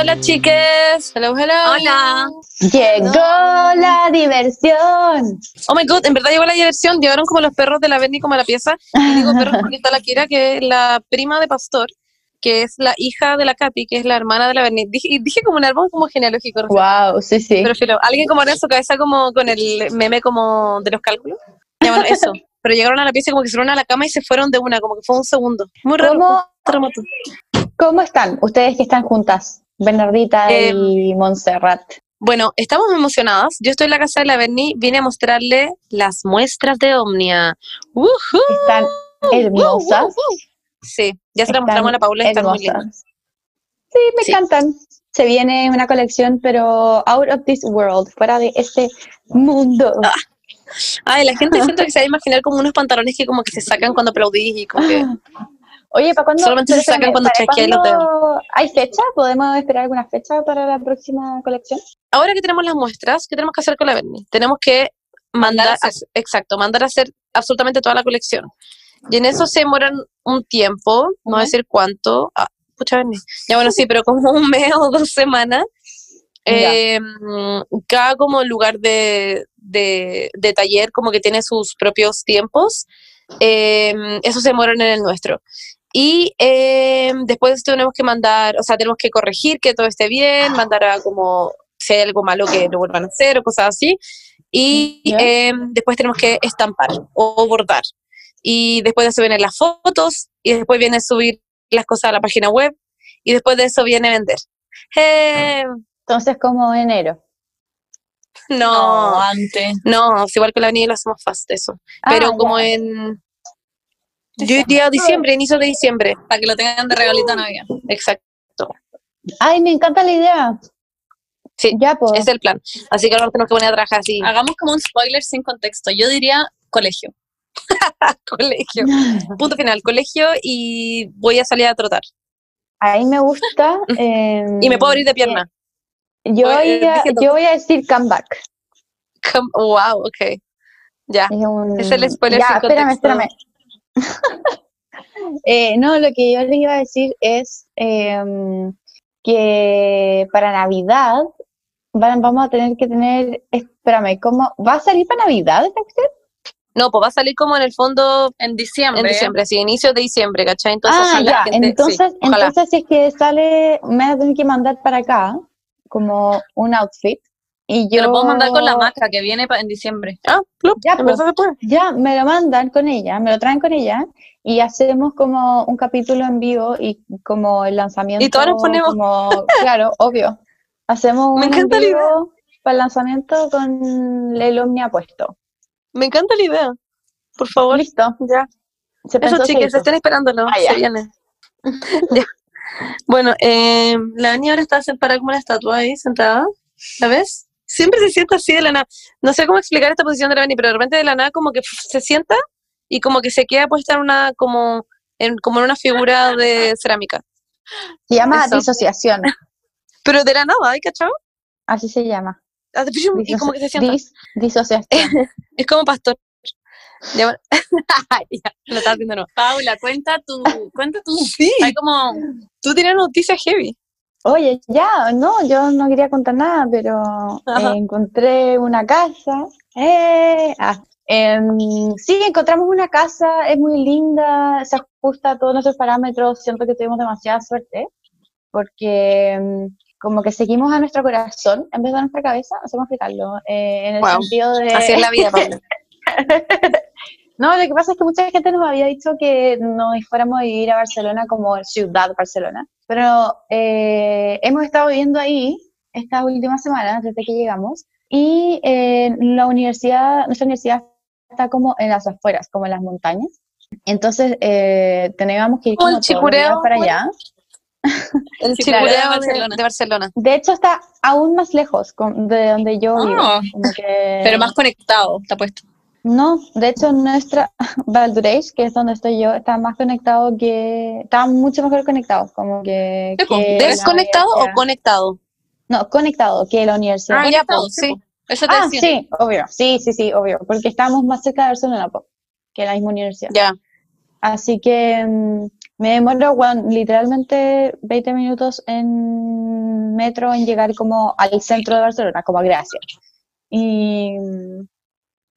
Hola chiques, hello, hello. Hola. Llegó la diversión. Oh my god, en verdad llegó la diversión. Llegaron como los perros de la Benny como a la pieza. Y digo perros porque está la Kira, que es la prima de Pastor, que es la hija de la Katy, que es la hermana de la Benny. Dije, y dije como un árbol como genealógico. recién. Wow, sí, sí. Pero filo, alguien como en su cabeza como con el meme como de los cálculos. Ya, bueno, eso. Pero llegaron a la pieza como que se fueron a la cama y se fueron de una, como que fue un segundo. Muy raro. ¿Cómo, fue un terremoto. ¿Cómo están ustedes que están juntas? Bernardita Eh, y Montserrat. Bueno, estamos emocionadas. Yo estoy en la casa de la Berni, vine a mostrarle las muestras de Omnia. ¡Woohoo! Están hermosas. Sí, ya se la Están mostramos a la Paula, están muy hermosas. lindas. Sí, me Sí. encantan. Se viene una colección, pero out of this world, fuera de este mundo. Ah, Ay, la gente siento que se va a imaginar como unos pantalones que como que se sacan cuando aplaudís y como que... Oye, ¿para cuándo? Solamente se sacan cuando ¿para chasqueas los cuándo ¿Hay fecha? ¿Podemos esperar alguna fecha para la próxima colección? Ahora que tenemos las muestras, ¿qué tenemos que hacer con la Berni? Tenemos que mandar, a exacto, mandar a hacer absolutamente toda la colección. Y en eso se demoran un tiempo, no voy a decir cuánto. Ah, pucha Berni. Ya bueno, sí, pero como un mes o dos semanas. Eh, cada como lugar de, de, de taller como que tiene sus propios tiempos. Eh, eso se demoran en el nuestro. Y eh, después tenemos que mandar, o sea, tenemos que corregir que todo esté bien, mandar a como si hay algo malo que lo vuelvan a hacer o cosas así. Y eh, después tenemos que estampar o bordar. Y después de eso vienen las fotos y después viene subir las cosas a la página web y después de eso viene vender. Eh, Entonces, como enero. no, antes. no, es igual que la avenida lo hacemos fast eso. Pero Ah, como ya. en, yo diría diciembre, inicio de diciembre. Para que lo tengan de regalito a Navidad. Exacto. Ay, me encanta la idea. Sí, Ya, pues. es el plan. Así que ahora nos tenemos que poner a trabajar así. Hagamos como un spoiler sin contexto. Yo diría colegio. colegio. Punto final, colegio y voy a salir a trotar. Ahí me gusta. eh, Y me puedo abrir de pierna. Yo, Voy- a, yo voy a decir comeback. Com- Wow, ok. Ya. Es, un- Es el spoiler Ya, sin espérame, contexto. espérame. Eh, no, lo que yo les iba a decir es em, que para Navidad van- vamos a tener que tener, espérame, ¿cómo? ¿Va a salir para Navidad esta cuestión? No, pues va a salir como en el fondo En diciembre. en diciembre, sí, inicio de diciembre, ¿cachai? Entonces, ah, sí, la ya, gente- sí, entonces, ojalá. entonces si es que sale, me van a tener que mandar para acá como un outfit. Y Yo lo puedo mandar con la maca que viene en diciembre. Ah, club, Ya, en pues. se. Ya, me lo mandan con ella, me lo traen con ella y hacemos como un capítulo en vivo y como el lanzamiento. todas nos ponemos. Como, claro, obvio. Hacemos Me un en encanta la idea. vivo para el lanzamiento con el Omnia puesto. Me encanta la idea. Por favor. Listo. Ya. Se Eso, se chicas, hizo. estén esperándolo. Ah, ya. se viene. ya. Bueno, eh, la niña ahora está sentada como una estatua ahí, sentada. ¿La ves? Siempre se sienta así de la nada. No sé cómo explicar esta posición de la Beni, pero de repente de la nada como que se sienta y como que se queda puesta en una, como en, como en una figura de cerámica. Se llama Eso. disociación, Pero de la nada, ¿hay cachado? así se llama. Ah, Y como que se sienta. Dis- disociación. Es como pastor. Ya, lo estás haciendo no. Paula, cuenta tu, cuenta tu. Sí, Hay como. tú tienes noticias heavy. Oye, ya, no, yo no quería contar nada, pero eh, encontré una casa. Eh, ah, em, sí, encontramos una casa, es muy linda, se ajusta a todos nuestros parámetros. Siento que tuvimos demasiada suerte, porque em, como que seguimos a nuestro corazón en vez de a nuestra cabeza, no sé cómo explicarlo, eh, en el Wow. sentido de... Así es la vida, Paula. No, lo que pasa es que mucha gente nos había dicho que nos fuéramos a vivir a Barcelona como ciudad Barcelona, pero eh, hemos estado viviendo ahí estas últimas semanas desde que llegamos y eh, la universidad, nuestra universidad está como en las afueras, como en las montañas. Entonces eh, teníamos que ir Como el como todos los días chicureo, para allá. El Sí, claro, de chicureo de, Barcelona. de Barcelona. De hecho está aún más lejos con- de donde yo vivo. Ah. como que- Pero más conectado, está puesto. No, de hecho nuestra Valdureich, que es donde estoy yo, está más conectado que, está mucho mejor conectado, como que, que ¿Desconectado o conectado? No, conectado que la universidad. Ah, ya, pues, sí. Eso te Ah, decía. sí, obvio, sí, sí, sí, obvio, porque estamos más cerca de Barcelona que la misma universidad. Ya. Así que mm, me demoro, bueno, literalmente 20 minutos en metro en llegar como al centro de Barcelona, como a Gracia. Y mm,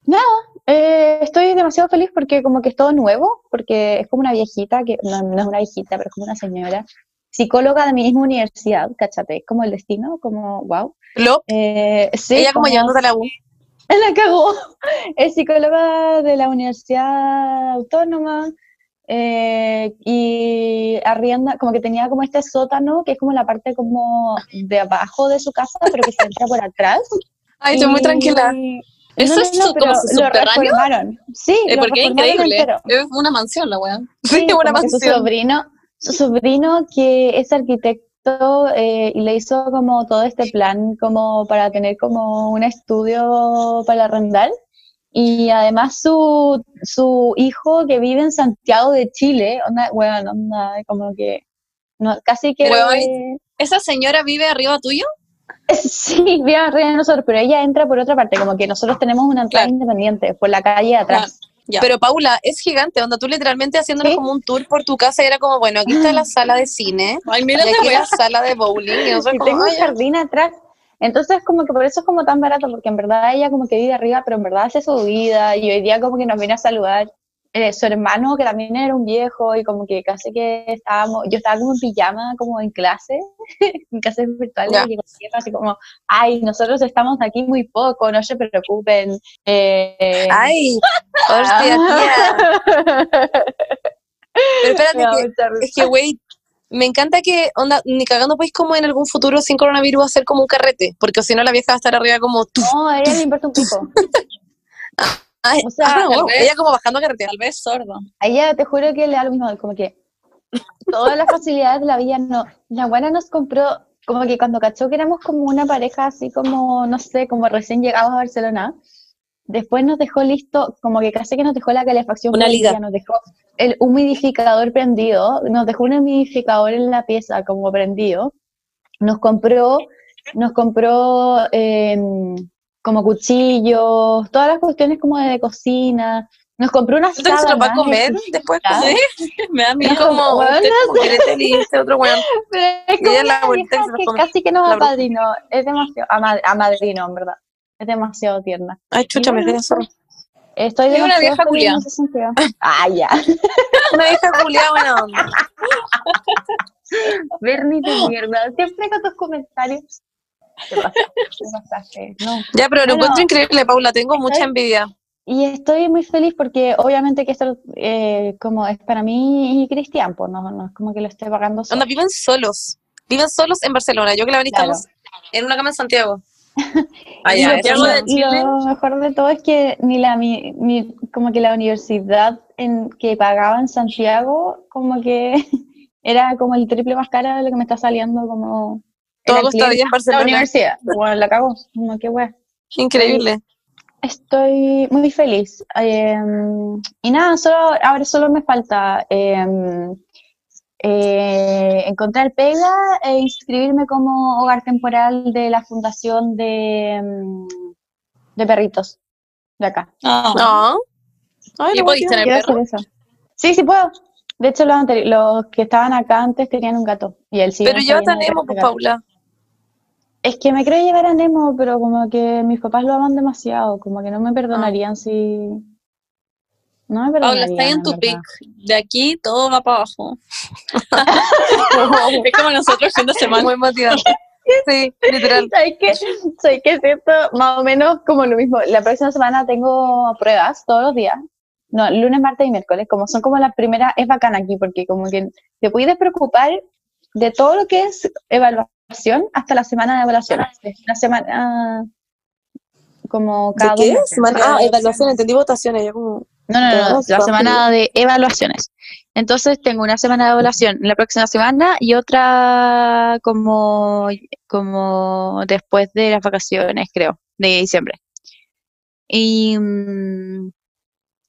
nada, eh, estoy demasiado feliz porque como que es todo nuevo, porque es como una viejita, que no, no es una viejita, pero es como una señora, psicóloga de mi misma universidad, cachate, como el destino, como wow. Lo, Eh, sí, ella como llevándote a la U. la cagó. Es psicóloga de la Universidad Autónoma eh, y arrienda, como que tenía como este sótano, que es como la parte como de abajo de su casa, pero que se entra por atrás. Ay, estoy muy Y- ¿Eso es pero como su lo subterráneo? reformaron. Sí, Eh, lo porque es increíble. entero. Es una mansión la weá. Sí, Sí, una que su mansión. sobrino, su sobrino que es arquitecto eh, y le hizo como todo este plan como para tener como un estudio para arrendar. Y además su, su hijo que vive en Santiago de Chile, onda, bueno, onda, como que no, casi que Weón. ¿Esa señora vive arriba tuyo? sí, vive arriba de nosotros, pero ella entra por otra parte, como que nosotros tenemos una entrada Claro. independiente por la calle de atrás. Ya. Pero Paula, es gigante, onda tú literalmente haciéndonos Sí. como un tour por tu casa y era como, bueno, aquí está la sala de cine, Ay, y mira aquí esta weá. la sala de bowling, y nosotros y como, tengo "Ay, un jardín atrás. Entonces, como que por eso es como tan barato, porque en verdad ella como que vive arriba, pero en verdad hace su vida, y hoy día como que nos viene a saludar eh, su hermano, que también era un viejo, y como que casi que estábamos, yo estaba como en pijama, como en clase, en clases virtuales, y así como, ay, nosotros estamos aquí muy poco, no se preocupen. Eh, ay, hostia, tía. Pero espérate, que- es que, güey, me encanta que, onda, ni cagando podéis como en algún futuro sin coronavirus hacer como un carrete, porque si no la vieja va a estar arriba como tú. No, a ella le importa un pico. Ay, O sea, ah, wow, vez- ella como bajando a carretear. Tal vez sordo. A ella te juro que le da lo mismo, como que todas las facilidades de la vida no. La buena nos compró, como que cuando cachó que éramos como una pareja así como, no sé, como recién llegados a Barcelona, después nos dejó listo, como que casi que nos dejó la calefacción Una liga. nos dejó el humidificador prendido, nos dejó un humidificador en la pieza como prendido, nos compró, nos compró em, como cuchillos, todas las cuestiones como de cocina, nos compró una ¿Siento que se lo va a comer después? ¿Ah? Sí, me da miedo. Como, usted como este otro weón. Es como la una vieja que se los que come. casi que nos apadrinó. Es demasiado, ama- amadrinó, en verdad. Es demasiado tierna. Ay, chucha, me quedé solo. Estoy Es una demasiado vieja sentido. Ah, ya. Una vieja culiada buena onda. Bernie de mierda. Siempre con tus comentarios. No. Ya, pero lo Bueno. encuentro increíble, Paula. Tengo mucha envidia. Y estoy muy feliz porque obviamente que esto eh, como es para mí y Cristian, pues no, no es como que lo esté pagando solo. Viven solos. Viven solos en Barcelona. Yo que la Bani Claro. estamos en una cama en Santiago. Y lo- de Chile. Lo mejor de todo es que ni la mi, mi- como que la universidad en que pagaba en Santiago como que era como el triple más cara de lo que me está saliendo como Todo está bien en de la Barcelona. universidad. Bueno, la cago, como que wea. Increíble. Estoy muy feliz. Eh, y nada, solo, ahora solo me falta eh, eh, encontrar pega e inscribirme como hogar temporal de la fundación de, mm, de perritos de acá. No. No. Ay, ¿Y no podéis puedo tener Quiero perro? hacer eso. Sí, sí puedo. De hecho, los, los que estaban acá antes tenían un gato. Y él sí. Pero yo tenemos, pues, Paula. Es que me creo llevar a Nemo, pero como que mis papás lo aman demasiado, como que no me perdonarían si... No me Paula, perdonarían. está en tu verdad. pick. De aquí todo va para abajo. es como nosotros fin de semana. Muy motivante. Sí, literal. ¿Sabes qué? Soy que siento más o menos como lo mismo. La próxima semana tengo pruebas todos los días. No, lunes, martes y miércoles. Como son como las primeras, es bacán aquí porque como que te puedes preocupar de todo lo que es evaluación hasta la semana de evaluación. La semana como cada ¿De dos qué? meses. Semana- Ah, evaluación, entendí votaciones. Yo como... No, no, no, Todos la semana de evaluaciones. Entonces tengo una semana de evaluación la próxima semana y otra como, como después de las vacaciones, creo, de diciembre. Y, mm,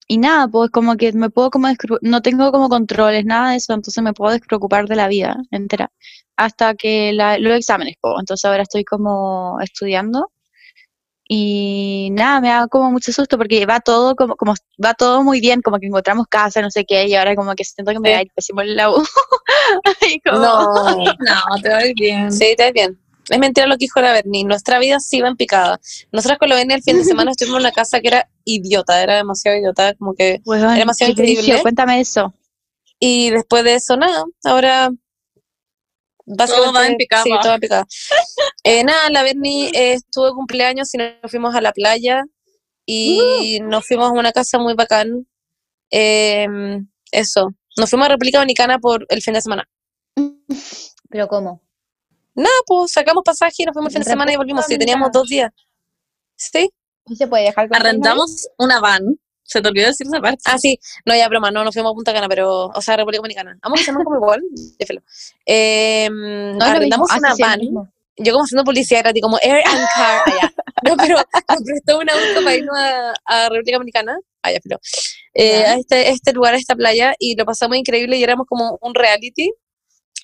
y nada, pues como que me puedo como no tengo como controles, nada de eso, entonces me puedo despreocupar de la vida entera hasta que la- los exámenes, pues. Entonces ahora estoy como estudiando y nada, me da como mucho susto porque va todo como, como va todo muy bien, como que encontramos casa, no sé qué, y ahora como que siento que me Sí. va a ir pésimo en la U. Como- No. No, te va a ir bien. Sí, está bien. Es mentira lo que dijo la Berni. Nuestra vida sí va en picada. Nosotras con la Berni el fin de semana estuvimos en una casa que era idiota, era demasiado idiota, como que Weón, demasiado qué brillo, increíble. Cuéntame eso. Y después de eso, nada, ahora. Básicamente, va en picada Sí, todo en picada. Eh, nada, la Berni eh, estuvo de cumpleaños y nos fuimos a la playa y nos fuimos a una casa muy bacán. Eh, eso, nos fuimos a República Dominicana por el fin de semana. ¿Pero cómo? Nada, pues sacamos pasaje y nos fuimos el fin de semana y volvimos. Sí, teníamos dos días. Sí. ¿Y se puede dejar con Arrendamos una van. Se te olvidó decir esa parte. Ah, sí. No, ya broma, no, nos fuimos a Punta Cana, pero, o sea, República Dominicana. Vamos llaman como igual. de felo. Eh, No, es lo arrendamos. Ah, una sí, sí, lo van. mismo. yo como haciendo publicidad gratis, como Air and Car, allá. No, pero prestó un auto para irnos a, a República Dominicana, allá, pero eh, a este, este lugar, a esta playa, y lo pasamos increíble y éramos como un reality.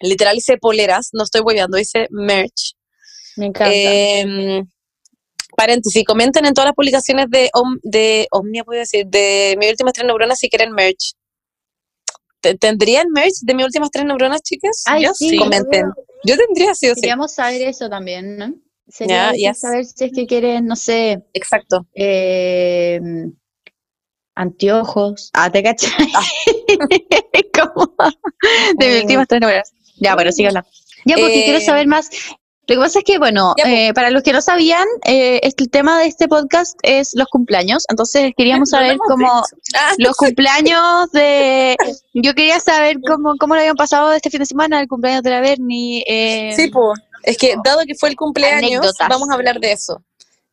Literal hice poleras, no estoy hueveando, hice merch. Me encanta. Eh, paréntesis, comenten en todas las publicaciones de, Om- de Omnia, puedo decir, de mi últimas tres neuronas si quieren merch. ¿Te- ¿Tendrían merch de mis últimas tres neuronas, chicas? Ay, yo sí. Comenten. Yo tendría, sí o sí. Queríamos saber eso también, ¿no? Sería útil yes. saber si es que quieren, no sé, Exacto. eh, anteojos. Ah, ¿te cachai? Como de mis últimas tres novelas. Ya, bueno, hablando. Ya, porque Eh, quiero saber más. Lo que pasa es que, bueno, pues. eh, para los que no sabían, eh, el tema de este podcast es los cumpleaños. Entonces queríamos saber cómo. Ah, los cumpleaños de... Yo quería saber cómo, cómo lo habían pasado este fin de semana, el cumpleaños de la Berni. Eh, Sí, pues. Es que dado que fue el cumpleaños, Anécdotas. vamos a hablar de eso.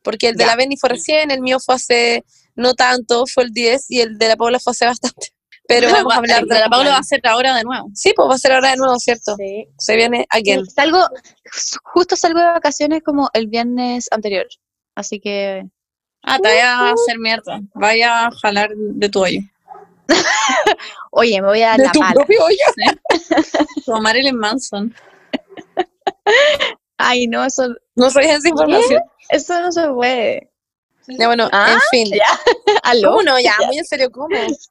Porque el de Ya. la Benny fue recién, el mío fue hace no tanto, fue el 10 y el de la Paula fue hace bastante. Pero vamos a hablar de la Paula va a ser ahora de nuevo. Sí, pues va a ser ahora de nuevo, ¿cierto? sí. Se viene again. Sí, Salgo, justo salgo de vacaciones como el viernes anterior. Así que Ah, te vaya a hacer mierda. Vaya a jalar de tu hoyo. Oye, me voy a dar De la tu mala. propio hoyo. Como Marilyn Manson. Ay, no, eso, No sabía esa información. eso no se puede. Ya bueno, Ah, en fin. ¿Aló? ¿Cómo no? Ya, muy en serio, ¿cómo?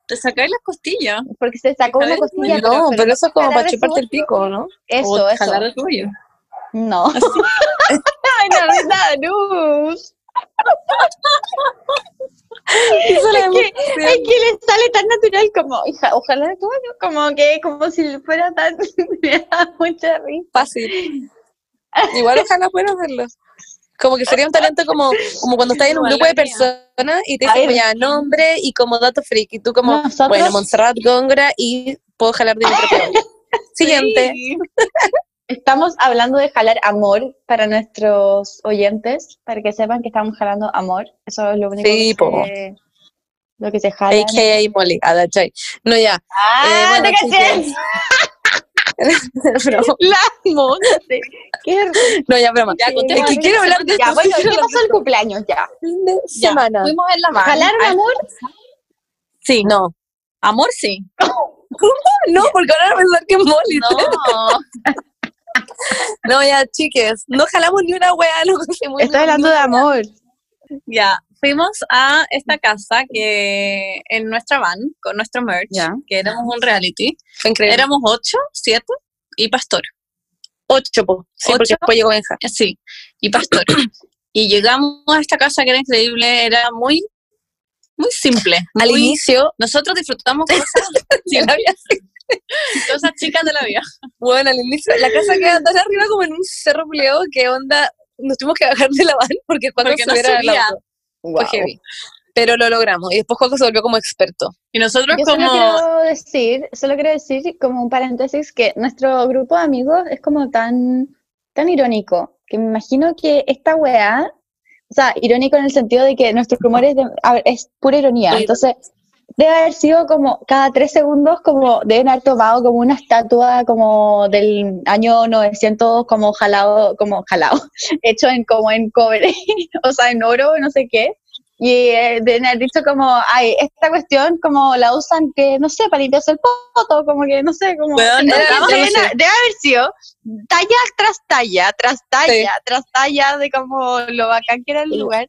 Te sacáis las costillas. Porque se sacó una costilla. cuello. No, pero eso es como para chuparte el pico, ¿no? Eso, o eso. jalar el tuyo. No. Ay, no, la Es que, es que le sale tan natural como, hija, ojalá, bueno, como que, como si fuera tan, me da mucha risa. fácil. Igual ojalá pueda hacerlo. Como que sería un talento como, como cuando estás en un grupo de personas y te dicen ya nombre y como dato freak y tú como, Nosotros- bueno, Montserrat Góngora y puedo jalar de mi propio. Siguiente. Sí. Estamos hablando de jalar amor para nuestros oyentes, para que sepan que estamos jalando amor. Eso es lo único Sí, que, lo que se jala. AKA Molly, ah, that's right. No, ya. ¡Ah, Eh, bueno, te caché! chicas. Broma. La monte. Qué no, ya, broma. Ya, contemos Es que quiero hablar de Ya, bueno, ¿qué pasó el cumpleaños ya? fin de semana. Fuimos en la van. ¿Jalaron Al- amor? Sí. No. Amor sí. No, porque ahora van a pensar que es Molly. No. No, ya, chiques. No jalamos ni una wea, conseguimos Estoy hablando de amor. Ya, fuimos a esta casa que en nuestra van, con nuestro merch, que éramos un reality. Fue increíble. Éramos ocho, siete y pastor. ocho, po. Sí, porque ¿Ocho? después llegó Benja. Eh, Sí, y pastor. y llegamos a esta casa que era increíble, era muy, muy simple. Al muy- inicio, Nosotros disfrutamos cosas, de la vida, cosas chicas de la vida. bueno, al inicio, la casa queda tan arriba como en un cerro pleo que onda, nos tuvimos que bajar de la van porque cuando Porque no subía. Auto. Fue heavy. Pero lo logramos. Y después Juaco se volvió como experto. Y nosotros Yo como... solo quiero decir, solo quiero decir como un paréntesis que nuestro grupo de amigos es como tan, tan irónico, que me imagino que esta weá, o sea, irónico en el sentido de que nuestro humor es, de- a ver, es pura ironía, entonces debe haber sido como cada tres segundos como deben haber tomado como una estatua como del año 900 como jalado, como jalado, hecho en como en cobre, o sea, en oro, no sé qué. Y eh, deben haber dicho como, ay, esta cuestión como la usan que, no sé, para limpiarse el poto, como que, no sé, como... Debe, no, deben no ha- sé. debe haber sido talla tras talla, tras talla, tras talla de como lo bacán que era el lugar.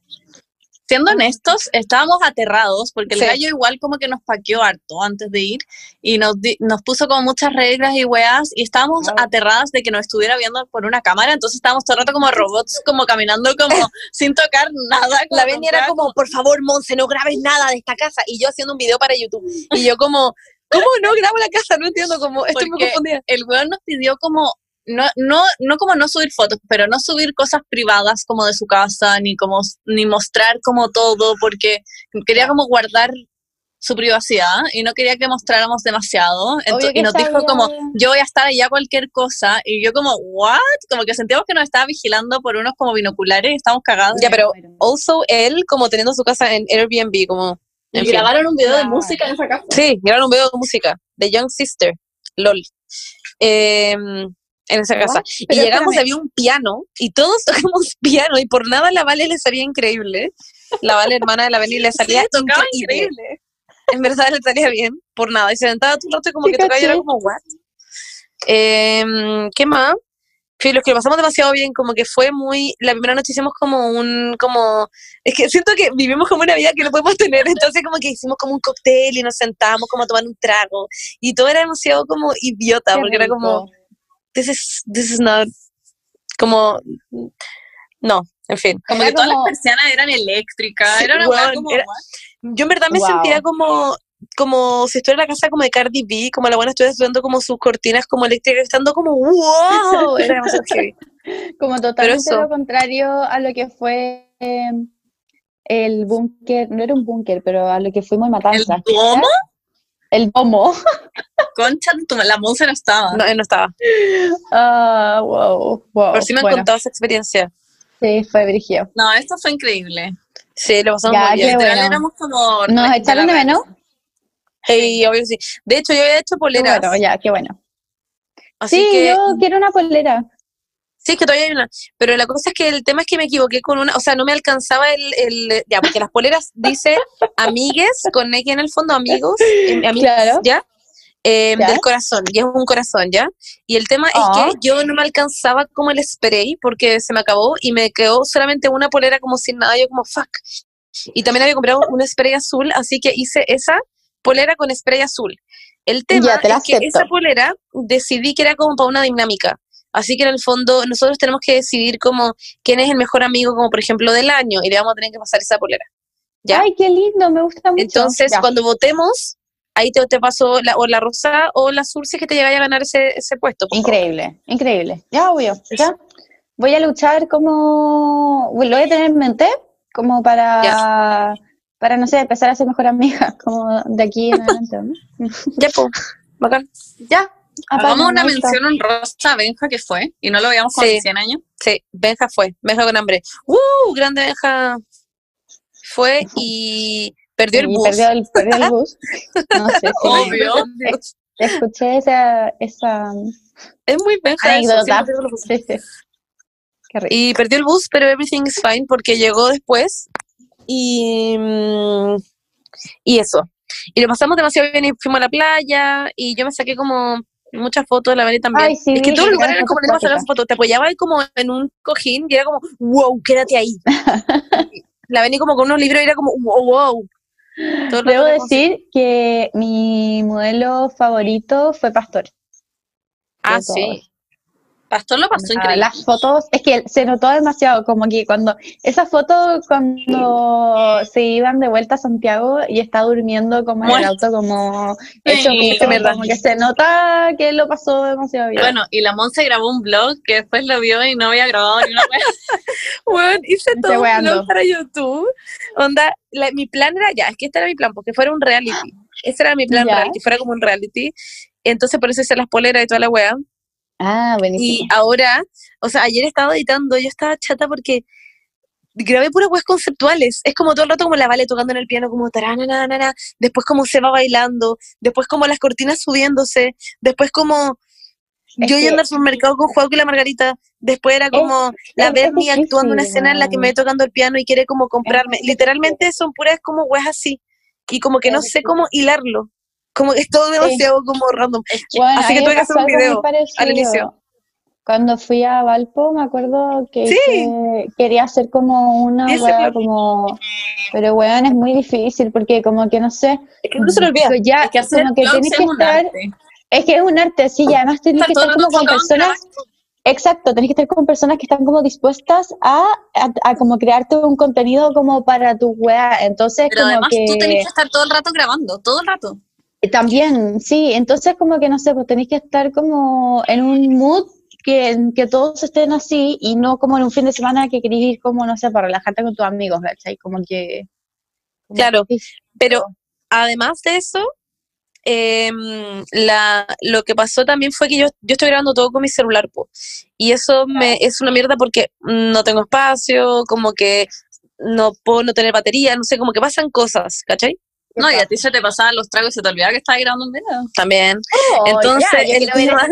Siendo honestos, estábamos aterrados porque el Sí. gallo igual como que nos paqueó harto antes de ir y nos, di- nos puso como muchas reglas y weas y estábamos aterradas de que nos estuviera viendo por una cámara, entonces estábamos todo el rato como robots, como caminando como sin tocar nada. La Benny era como, por favor, Monse, no grabes nada de esta casa. Y yo haciendo un video para YouTube. Y yo como, ¿cómo no grabo la casa? No entiendo cómo, estoy muy confundida. el weón nos pidió como, no, no, no como no subir fotos, pero no subir cosas privadas como de su casa, ni como ni mostrar como todo, porque quería como guardar su privacidad y no quería que mostráramos demasiado. Y nos dijo como, yo voy a estar allá cualquier cosa, y yo como, ¿what? Como que sentíamos que nos estaba vigilando por unos como binoculares y estábamos cagados. Ya, pero also él como teniendo su casa en Airbnb, como... en Y fin. grabaron un video de música en esa casa. Sí, grabaron un video de música de Young Sister, LOL. Eh, en esa casa. y llegamos, había un piano y todos tocamos piano y por nada la Vale le salía increíble. La Vale, hermana de la Beni, le salía Sí, tocaba increíble. increíble. En verdad le salía bien, por nada. Y se sentaba todo el rato y como Sí, que tocaba y era como, ¿what? Eh, ¿Qué más? Sí, los que lo pasamos demasiado bien, como que fue muy, la primera noche hicimos como un, como, es que siento que vivimos como una vida que no podemos tener, entonces como que hicimos como un cóctel y nos sentamos como a tomar un trago, y todo era demasiado como idiota, Qué porque era como. This is, this is not, como, no, en fin. Como Era que todas como- las persianas eran eléctricas, Sí, era una weón, como, era-? Yo en verdad me Wow. sentía como, como si estuviera en la casa como de Cardi B, como la buena estuviera estudiando como sus cortinas como eléctricas, estando como wow, era demasiado heavy. Como totalmente eso. lo contrario a lo que fue eh, el búnker, no era un búnker, pero a lo que fuimos en ¿El Matanzas. domo? El domo. Concha, la Monse no estaba. No, no estaba. Ah, wow, wow. Por si me han Bueno, contado esa experiencia. Sí, fue Brigio. No, esto fue increíble. Sí, lo pasamos Ya, muy bien. bueno. éramos como... ¿Nos echaron la de menos? Hey, obvio sí. De hecho, yo había hecho poleras. Bueno, ya, qué bueno. así Sí, que, yo quiero una polera. Sí, es que todavía hay una. Pero la cosa es que el tema es que me equivoqué con una, o sea, no me alcanzaba el, el ya, porque las poleras dice amigues con X en el fondo, amigos, eh, amigos, Claro. ¿ya? Eh, Ya. Del corazón, y es un corazón, ¿ya? Y el tema Ah. es que yo no me alcanzaba como el spray porque se me acabó y me quedó solamente una polera como sin nada, yo como fuck. Y también había comprado un spray azul, así que hice esa polera con spray azul. El tema Ya, te la es que esa polera decidí que era como para una dinámica. Así que en el fondo nosotros tenemos que decidir como quién es el mejor amigo, como por ejemplo del año, y le vamos a tener que pasar esa polera. ¿Ya? Ay, qué lindo, me gusta mucho. Entonces, Ya. cuando votemos, ahí te, te paso la, o la rosa o la es que te llegáis a ganar ese, ese puesto. favor. Increíble, increíble. Ya, obvio. Ya. Voy a luchar como. Lo voy a tener en mente, como para. Para, no sé, empezar a ser mejor amiga, como de aquí en adelante. ¿no? Ya, pues, bacán. Ya. Hagamos una mención honrosa a Benja que fue, y no lo veíamos con Sí. 100 años. Sí, Benja fue, Benja con hambre. ¡Uh! Grande Benja. Fue y perdió el bus. Perdió el, perdió el bus. No sé Obvio. escuché esa, esa Es muy Benja. anécdota. Y perdió el bus, pero everything is fine porque llegó después. Y, mm, y eso. Y lo pasamos demasiado bien y fuimos a la playa y yo me saqué como muchas fotos de la Beni también. Ay, sí, es que todo el lugar era como fotos le iba a sacar plásticas. fotos. Te apoyabas como en un cojín y era como, wow, quédate ahí. la Beni como con unos libros y era como, wow, wow. Todo Debo así. decir que mi modelo favorito fue Pastor. Ah, sí. Pastor lo pasó Ah, increíble. Las fotos, es que se notó demasiado, como que cuando, esa foto cuando se iban de vuelta a Santiago y está durmiendo como en el auto, como Sí, hecho como, mierda. como que se nota que lo pasó demasiado bien. Bueno, y la Monse grabó un blog que después lo vio y no había grabado ni una vez. Bueno, hice Estoy todo un blog para YouTube. Onda, la- mi plan era ya, es que este era mi plan, porque fuera un reality. Ese era mi plan real, que fuera como un reality. Entonces por eso hice las poleras y toda la wea. Ah, Y buenísimo. ahora, o sea, ayer estaba editando, yo estaba chata porque grabé puras weas conceptuales. Es como todo el rato como la Vale tocando en el piano, como taranana, después como se va bailando, después como las cortinas subiéndose, después como Es yo yendo al supermercado con Juan y la Margarita, después era como la es- es Bernie actuando una escena en la que me ve tocando el piano y quiere como comprarme. Literalmente son puras como weas así. Y como que no sé cómo hilarlo. Como que es todo demasiado como random. Bueno, así que tuve que hacer un video al inicio. Cuando fui a Valpo, me acuerdo que Sí. quería hacer como una plan. como. Pero weón, es muy difícil porque, como que no sé. Es que uno se lo olvida. ya, Es que hacer como que tienes es que estar. arte. Es que es un arte, sí, y además tienes que Estar como con personas. Exacto, tenés que estar con personas que están como dispuestas a, a, a como crearte un contenido como para tu weá. Entonces, Pero como además que. tú tenés que estar todo el rato grabando, todo el rato. También, sí, entonces como que no sé, pues tenéis que estar como en un mood que, que todos estén así y no como en un fin de semana que queréis ir como, no sé, para relajarte con tus amigos, ¿cachai? Como que... como Claro, que- Pero además de eso, em, la, lo que pasó también fue que yo, yo estoy grabando todo con mi celular, po, y eso me es una mierda porque no tengo espacio, como que no puedo no tener batería, no sé, como que pasan cosas, ¿cachai? No, y a ti se te pasaban los tragos y se te olvidaba que estabas grabando un video. También. Oh, Entonces, ya, el tema-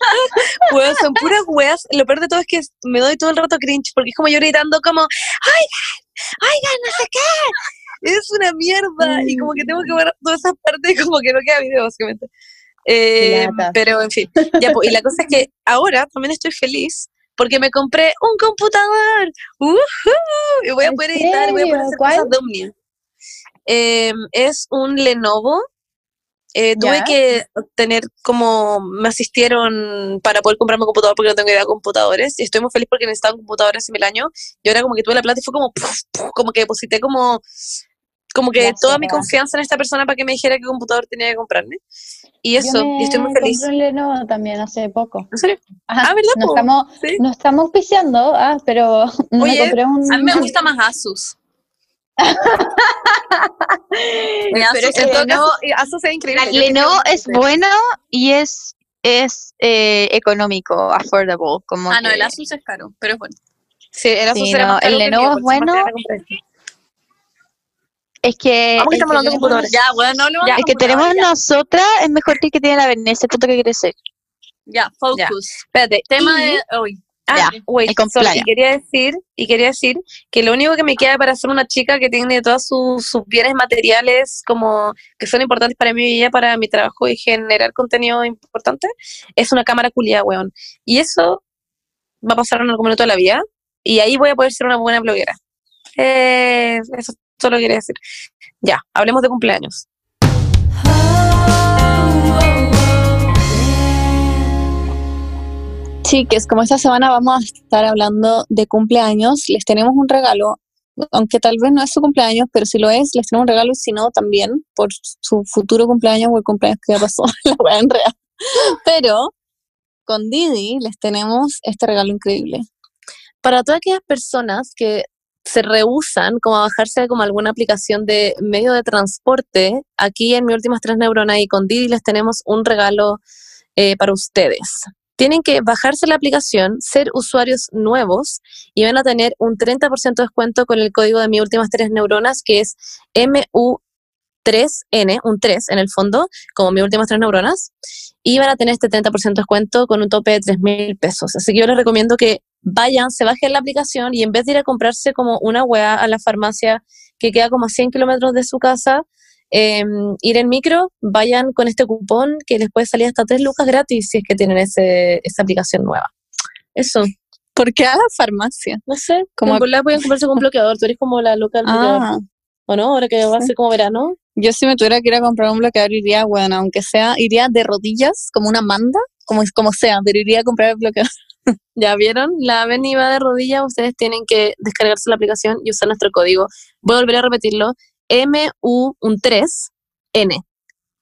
son puras weas. Lo peor de todo es que me doy todo el rato cringe, porque es como yo gritando como, oigan, oigan, no sé qué. Es una mierda. Y como que tengo que ver todas esas partes, como que no queda video, básicamente. Eh, pero en fin, ya, pues, y la cosa es que ahora también estoy feliz porque me compré un computador. ¡Uhú! Y voy a ¿En poder editar, voy a poder hacer ¿Cuál? cosas de Omnia. Eh, es un Lenovo. Eh, tuve ¿Ya? que tener como me asistieron para poder comprarme un computador porque no tengo idea de computadores y estoy muy feliz porque necesitaba un computador hace mil años y ahora como que tuve la plata y fue como puf, puf, como que deposité como como que La toda mi confianza en esta persona para que me dijera qué computador tenía que comprarme y eso me y estoy muy feliz compré un Lenovo también hace poco. ¿En serio? Ajá, Ah, ¿verdad, No po? estamos, Sí. no estamos auspiciando, ah, pero me Oye, compré un... A mí me gusta más Asus. Pero es que es increíble Lenovo es bueno y es, es eh, económico, affordable. Como Ah, no, que- el Asus es caro, pero es bueno. sí, el Asus Sí, era no, más el caro que Lenovo mío, es bueno. Es que Vamos que el estamos hablando de tenemos- computadores. Ya, bueno, no Ya, El que tenemos computadores, nosotras es mejor que el que tiene la Bernice, el punto que quiere ser. Ya, ya, focus. espérate Tema y- de hoy. Ah, Ya, wait, y quería decir, y quería decir que lo único que me queda para ser una chica que tiene todos sus, sus bienes materiales como que son importantes para mi vida, para mi trabajo y generar contenido importante, es una cámara culiada, weón. Y eso va a pasar en algún momento de la vida, y ahí voy a poder ser una buena bloguera. Eh, eso solo quería decir. Ya, hablemos de cumpleaños. Chiques, como esta semana vamos a estar hablando de cumpleaños, les tenemos un regalo, aunque tal vez no es su cumpleaños, pero si lo es, les tenemos un regalo y si no, también por su futuro cumpleaños o el cumpleaños que ya pasó, la wea en real. Pero con Didi les tenemos este regalo increíble. para todas aquellas personas que se rehusan como a bajarse como alguna aplicación de medio de transporte, aquí en Mi Últimas Tres Neuronas y con Didi les tenemos un regalo eh, para ustedes. Tienen que bajarse la aplicación, ser usuarios nuevos y van a tener un 30% de descuento con el código de Mi Últimas Tres Neuronas que es MU3N, un 3 en el fondo, como Mi Últimas Tres Neuronas, y van a tener este 30% de descuento con un tope de 3 mil pesos. Así que yo les recomiendo que vayan, se bajen la aplicación y en vez de ir a comprarse como una weá a la farmacia que queda como a 100 kilómetros de su casa, eh, ir en micro, vayan con este cupón que les puede salir hasta 3 lucas gratis si es que tienen ese, esa aplicación nueva. Eso, ¿Por qué a la farmacia? no sé, Como- la pueden comprarse con un bloqueador, tú eres como la loca del Ah, ¿o no? Ahora que va a ser como verano. yo si me tuviera que ir a comprar un bloqueador iría, bueno, aunque sea, iría de rodillas, como una manda, como, como sea, pero iría a comprar el bloqueador. Ya vieron, la Beni va de rodillas, ustedes tienen que descargarse la aplicación y usar nuestro código. Voy a volver a repetirlo, MU un 3 N.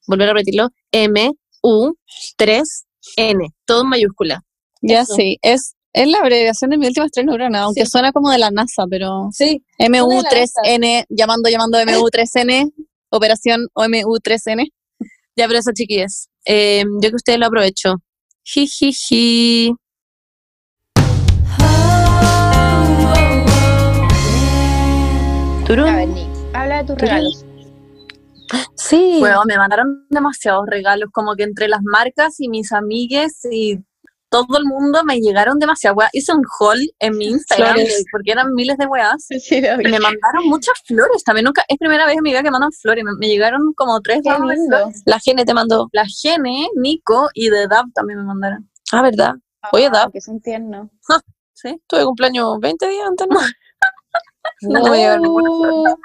Volver a repetirlo, MU 3 N, todo en mayúscula. Ya Eso. sí, es, es la abreviación de mis últimas tres neuronas, aunque Sí. suena como de la NASA, pero Sí, MU3N, llamando, llamando MU3N, operación MU3N. ya pero eso chiquillas, eh, yo que ustedes lo aprovecho. Jijiji. Turun. Habla de tus regalos. Sí. Bueno, me mandaron demasiados regalos, como que entre las marcas y mis amigues y todo el mundo me llegaron demasiadas weas. Hice un haul en mi Instagram Flores. porque eran miles de weas. Sí, me mandaron muchas flores. También nunca, es primera vez en mi vida que mandan flores. Me, me llegaron como tres Qué lindo. La Gene te mandó. La Gene, Nico y de Dab también me mandaron. Ah, ¿verdad? Oye, Dab, Que son tiernos. ¿Sí? tuve cumpleaños 20 días antes, ¿no? No me llegaron ninguna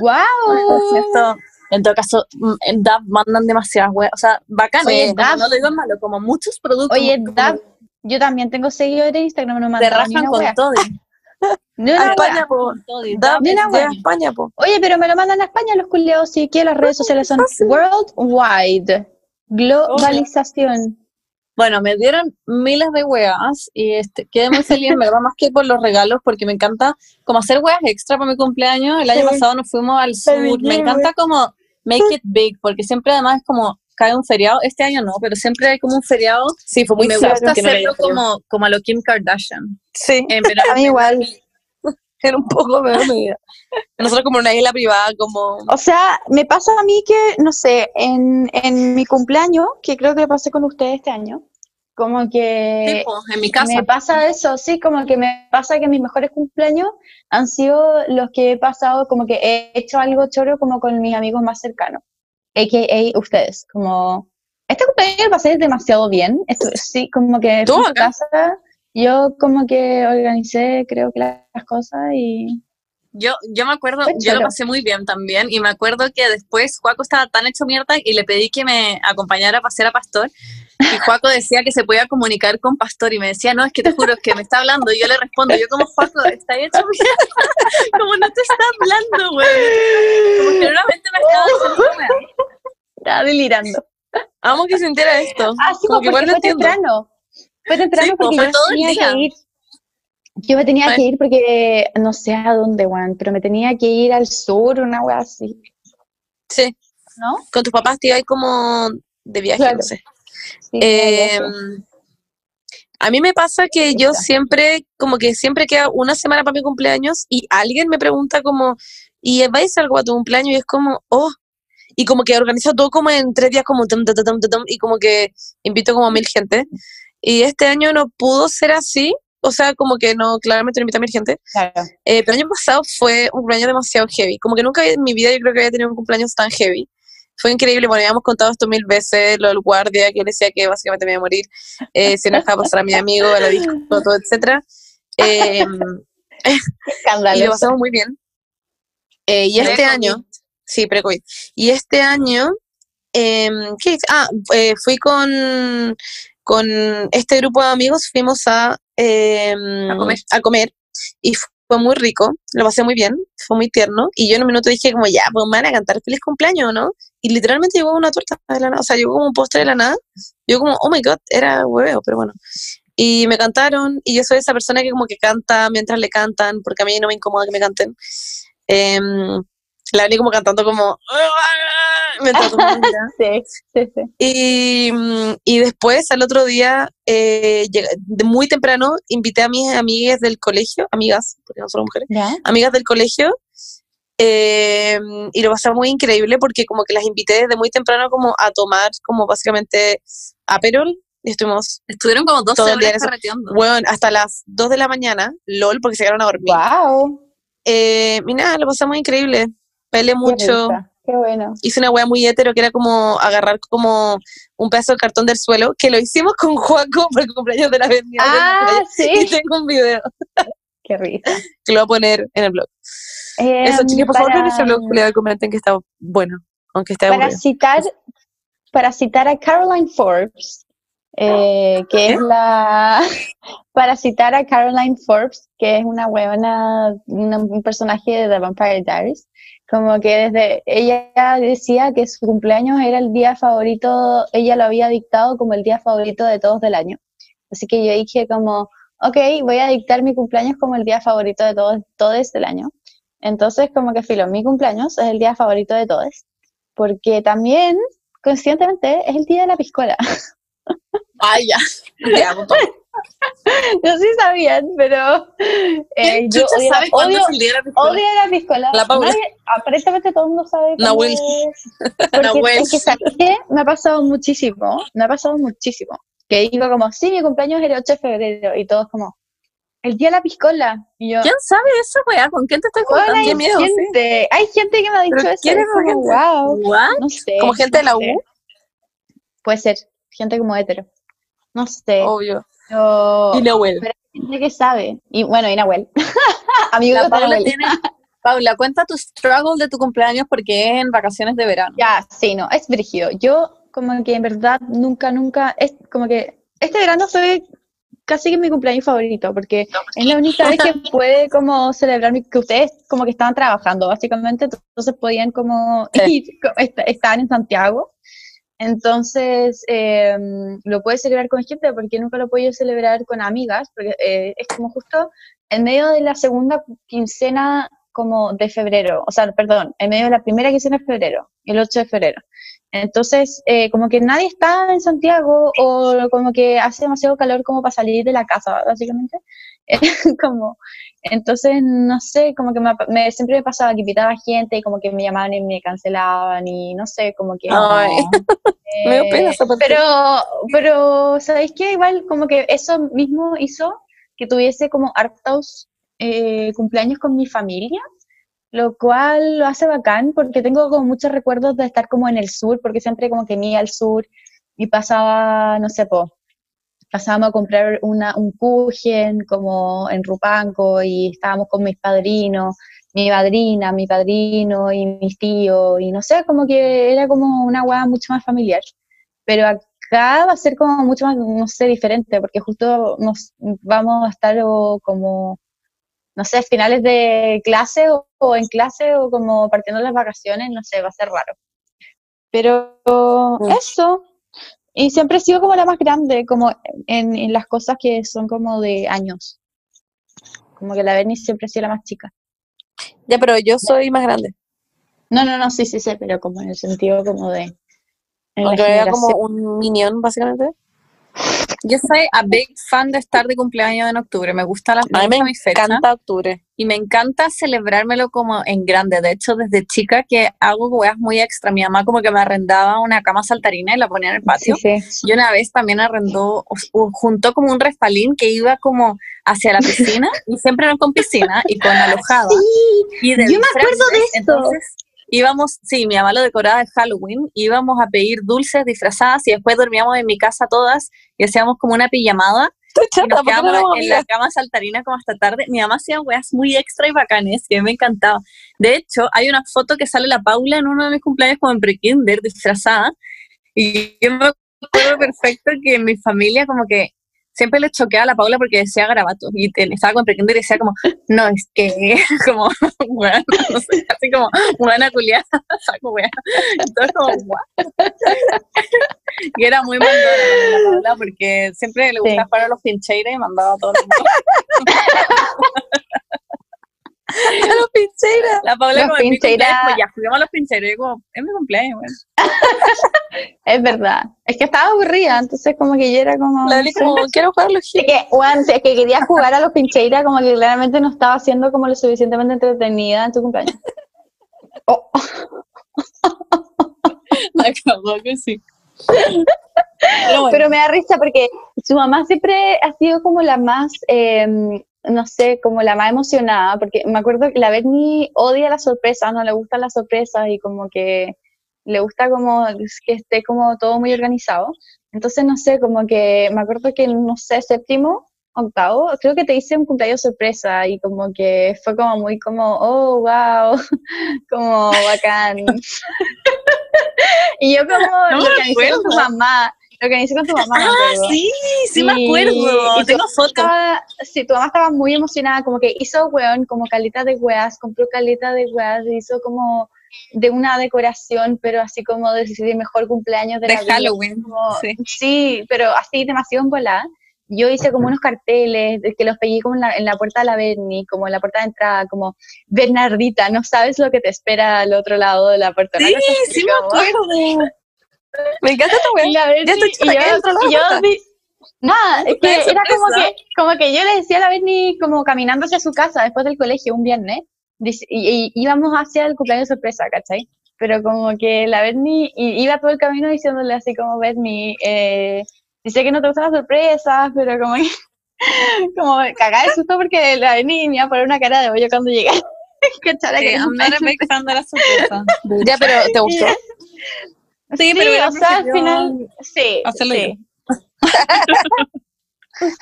¡Wow! En todo caso, mm, en DAP mandan demasiadas weas. O sea, bacán, Oye, oye, como Dab- no lo digo en malo, como muchos productos. Oye, como Dab, yo también tengo seguidores de Instagram, no me te mandaron ni rajan una con todo. Ni A España, po. una de. España, po. Oye, pero me lo mandan a España los culiados, sí, que las redes sociales son worldwide. Globalización. Bueno, me dieron miles de weas y este, quedé muy feliz, en verdad, más que por los regalos, porque me encanta como hacer weas extra para mi cumpleaños. El año Sí. pasado nos fuimos al sur, me encanta como make it big, porque siempre además es como cae un feriado. Este año no, pero siempre hay como un feriado. Sí, fue Y muy me feo gusta no hacerlo como, como a lo Kim Kardashian. Sí, En verano, A mí igual. Era un poco menor medida. Nosotros como una isla privada, como... O sea, me pasa a mí que, no sé, en, en mi cumpleaños, que creo que lo pasé con ustedes este año, como que tipo, en mi casa. me pasa eso, sí, como que me pasa que mis mejores cumpleaños han sido los que he pasado, como que he hecho algo choro como con mis amigos más cercanos, a.k.a. ustedes, como... Este cumpleaños lo pasé demasiado bien, esto, sí, como que tu bacán. casa, yo como que organicé, creo que las cosas y... Yo, yo me acuerdo, yo lo pasé muy bien también y me acuerdo que después Juaco estaba tan hecho mierda y le pedí que me acompañara a pasear a Pastor y Juaco decía que se podía comunicar con Pastor y me decía, no, es que te juro que me está hablando y yo le respondo, yo como Juaco, está hecho mierda, como no te está hablando, güey, como que realmente me estaba haciendo. Estaba delirando. Amo que sintiera esto. Ah, sí, Como pues, que igual porque fue entiendo. temprano. Fue temprano Sí, pues, porque fue yo tenía que ir. Yo me tenía que ir porque no sé a dónde, Juan, pero me tenía que ir al sur, una wea así, Sí, ¿no? con tus papás te ibas como de viaje, Claro. no sé. Sí, Eh, eso. a mí me pasa que yo siempre, como que siempre queda una semana para mi cumpleaños y alguien me pregunta como, ¿y vais a algo a tu cumpleaños? Y es como, oh, y como que organizo todo como en tres días, como, tum, tum, tum, tum, tum, y como que invito como a mil gente. Y este año no pudo ser así, o sea, como que no, claramente no invité a mil gente, Claro. eh, pero el año pasado fue un cumpleaños demasiado heavy. Como que nunca en mi vida yo creo que había tenido un cumpleaños tan heavy. Fue increíble, bueno, habíamos contado esto mil veces, lo del guardia, que yo le decía que básicamente me iba a morir, eh, si no dejaba pasar a mi amigo, a la disco, todo, etcétera. Eh, y lo pasamos muy bien. Eh, y este año, sí, pre-COVID. Y este año, em, ¿qué? Ah, eh, fui con, con este grupo de amigos, fuimos a, em, A comer. a comer y fue muy rico, lo pasé muy bien, fue muy tierno. Y yo en un minuto dije como, ya, pues me van a cantar feliz cumpleaños, ¿no? Y literalmente llegó una torta de la nada, o sea, llegó como un postre de la nada. Yo como, oh my god, era hueveo, pero bueno. Y me cantaron, y yo soy esa persona que como que canta mientras le cantan, porque a mí no me incomoda que me canten. Em, la vení como cantando como... mira. Sí, sí, sí. Y, y después, al otro día, eh, de muy temprano, invité a mis amigas del colegio, amigas, porque no solo mujeres, ¿Ya? amigas del colegio, eh, y lo pasaba muy increíble porque como que las invité desde muy temprano como a tomar como básicamente aperol, y estuvimos, Estuvieron como 12 Todo el día horas carreteando. bueno, hasta las 2 de la mañana, lol, porque se quedaron a dormir. Wow. Eh, y nada, lo pasamos increíble, peleé mucho, Qué bueno. hice una wea muy hetero que era como agarrar como un pedazo de cartón del suelo, que lo hicimos con Juaco por el cumpleaños de la avenida. Ah, Y sí. tengo un video Qué risa. que lo voy a poner en el blog. Eso, Em, chicos, por favor, en ese blog, culiao, comenten que está bueno, aunque para aburrido. citar, para citar a Caroline Forbes, eh, que es la, para citar a Caroline Forbes, que es una huevona, un personaje de The Vampire Diaries, como que desde, ella decía que su cumpleaños era el día favorito, ella lo había dictado como el día favorito de todos del año. Así que yo dije como, ok, voy a dictar mi cumpleaños como el día favorito de todos, todos del año. Entonces, como que filo, mi cumpleaños es el día favorito de todos, porque también, conscientemente, es el día de la piscola. Ay, ya. Te amo, Pau. no si sabían, pero eh, ¿Quién yo odio, sabe cuándo odio, es el día de la piscola? odio la piscola. La Paula. Nadie- aparentemente todo el mundo sabe Nahuel. es. Nahuel. es que, ¿sabes qué? Me ha pasado muchísimo, me ha pasado muchísimo. Que digo como, sí, mi cumpleaños es el 8 de febrero, y todos como, el día de la piscola. Y yo, ¿Quién sabe eso, weá? ¿Con quién te estoy Bueno, juntando? hay qué miedo, sí. gente, hay gente que me ha dicho ¿Pero eso. quién es como, gente? wow, ¿What? no sé. Como gente de la sé. U, Puede ser, gente como hetero. No sé. obvio. Pero, Y Nahuel. pero hay gente que sabe. Y bueno, y Nahuel. Amigo de Paula tiene... Paula, cuenta tu struggle de tu cumpleaños porque es en vacaciones de verano. Ya, sí, no, es brígido. Yo como que en verdad nunca, nunca, es como que este verano fue casi que mi cumpleaños favorito, porque es la única vez que puede como celebrar que ustedes como que estaban trabajando, básicamente, entonces podían como ir, co- est- estaban en Santiago. Entonces, eh, lo puedes celebrar con gente porque nunca lo puedo celebrar con amigas, porque eh, es como justo en medio de la segunda quincena como de febrero, o sea, perdón, en medio de la primera quincena de febrero, el 8 de febrero. Entonces, eh, como que nadie está en Santiago o como que hace demasiado calor como para salir de la casa, básicamente. como, entonces, no sé, como que me, me- siempre me pasaba que invitaba gente y como que me llamaban y me cancelaban y no sé, como que... Ay. Me dio eh, pena esa parte. pero, pero, ¿sabéis qué? Igual como que eso mismo hizo que tuviese como hartos eh, cumpleaños con mi familia, lo cual lo hace bacán porque tengo como muchos recuerdos de estar como en el sur, porque siempre como que me iba al sur y pasaba, no sé, po, pasábamos a comprar una, un kuchen como en Rupanco y estábamos con mis padrinos, mi madrina, mi padrino y mis tíos y no sé, como que era como una hueá mucho más familiar. Pero acá va a ser como mucho más, no sé, diferente, porque justo nos vamos a estar o como, no sé, finales de clase o, o en clase o como partiendo las vacaciones, no sé, va a ser raro. Pero eso, y siempre he sido como la más grande, como en, en las cosas que son como de años. Como que la Berni siempre ha sido la más chica. Ya, pero yo soy más grande. No, no, no, sí, sí sé, pero como en el sentido como de... Aunque era como un minion, básicamente. Yo soy a big fan de estar de cumpleaños en octubre. Me gusta, la, A mí me fecha encanta octubre. Y me encanta celebrármelo como en grande. De hecho, desde chica que hago weas muy extra. Mi mamá como que me arrendaba una cama saltarina y la ponía en el patio. Sí, sí. Y una vez también arrendó, juntó como un respalín que iba como hacia la piscina y siempre era con piscina y con alojada. y de yo me acuerdo de esto. Entonces íbamos, sí, mi mamá lo decoraba de Halloween, íbamos a pedir dulces disfrazadas y después dormíamos en mi casa todas y hacíamos como una pijamada Estoy nos chata, ¿por qué no quedábamos éramos en la cama saltarina como hasta tarde. Mi mamá hacía weas muy extra y bacanes que me encantaba. De hecho, hay una foto que sale la Paula en uno de mis cumpleaños como en prekinder disfrazada y yo me acuerdo perfecto que en mi familia como que siempre le choqueaba a la Paula porque decía garabatos y te- estaba con prekinder y decía como, no, es que como, weón, no sé, así como, buena culiada, saco weá. Entonces como, "What?". Y era muy mandona la Paula porque siempre le gustaba Sí. jugar a los pincheiras y mandaba a todo el mundo. A los pincheras. La Paula Los pincheiras. como, ya juguemos a los pincheiras. Y yo como, es mi cumpleaños, weón. Es verdad. Es que estaba aburrida, entonces como que yo era como... La como, quiero jugar a los Es que, weón, si es que quería jugar a los pincheiras, como que claramente no estaba siendo como lo suficientemente entretenida en tu cumpleaños. Oh, La cagó que sí. Pero bueno, pero me da risa porque su mamá siempre ha sido como la más, eh, no sé, como la más emocionada, porque me acuerdo que la Berni odia las sorpresas, no le gustan las sorpresas y como que le gusta como que esté como todo muy organizado. Entonces, no sé, como que me acuerdo que, no sé, séptimo, octavo, creo que te hice un cumpleaños sorpresa y como que fue como muy como, oh, wow, como bacán. y yo como No lo me organicé con tu mamá, lo organicé con tu mamá. Ah, sí, sí me acuerdo. y Tengo fotos. Sí, tu mamá estaba muy emocionada, como que hizo, weón, como caleta de weas, compró caleta de weas, hizo como de una decoración, pero así como de, de mejor cumpleaños de, De la vida, Halloween. como- Sí. sí, pero así demasiado en volada. Yo hice como unos carteles que los pegué como en la, en la puerta de la Berni, como en la puerta de entrada, como Bernardita, no sabes lo que te espera al otro lado de la puerta. Sí, sí me acuerdo. Me encanta la Berni- Ya estoy y yo- y yo di- Nada, es que era como que, como que yo le decía a la Berni como caminando hacia su casa después del colegio un viernes, dice- y, y íbamos hacia el cumpleaños sorpresa, ¿cachai? Pero como que la Berni iba todo el camino diciéndole así como, Berni, eh, dice que no te gustan las sorpresas, pero como que, como cagada de susto porque la Berni me iba a poner una cara de bollo cuando llegara. ¿Cachai? Sí, que era I'm un not a cumpleaños big fan de la sorpresa. Ya, pero ¿te gustó? Sí, pero hubiera o sea, al final, sí, hacerlo sí.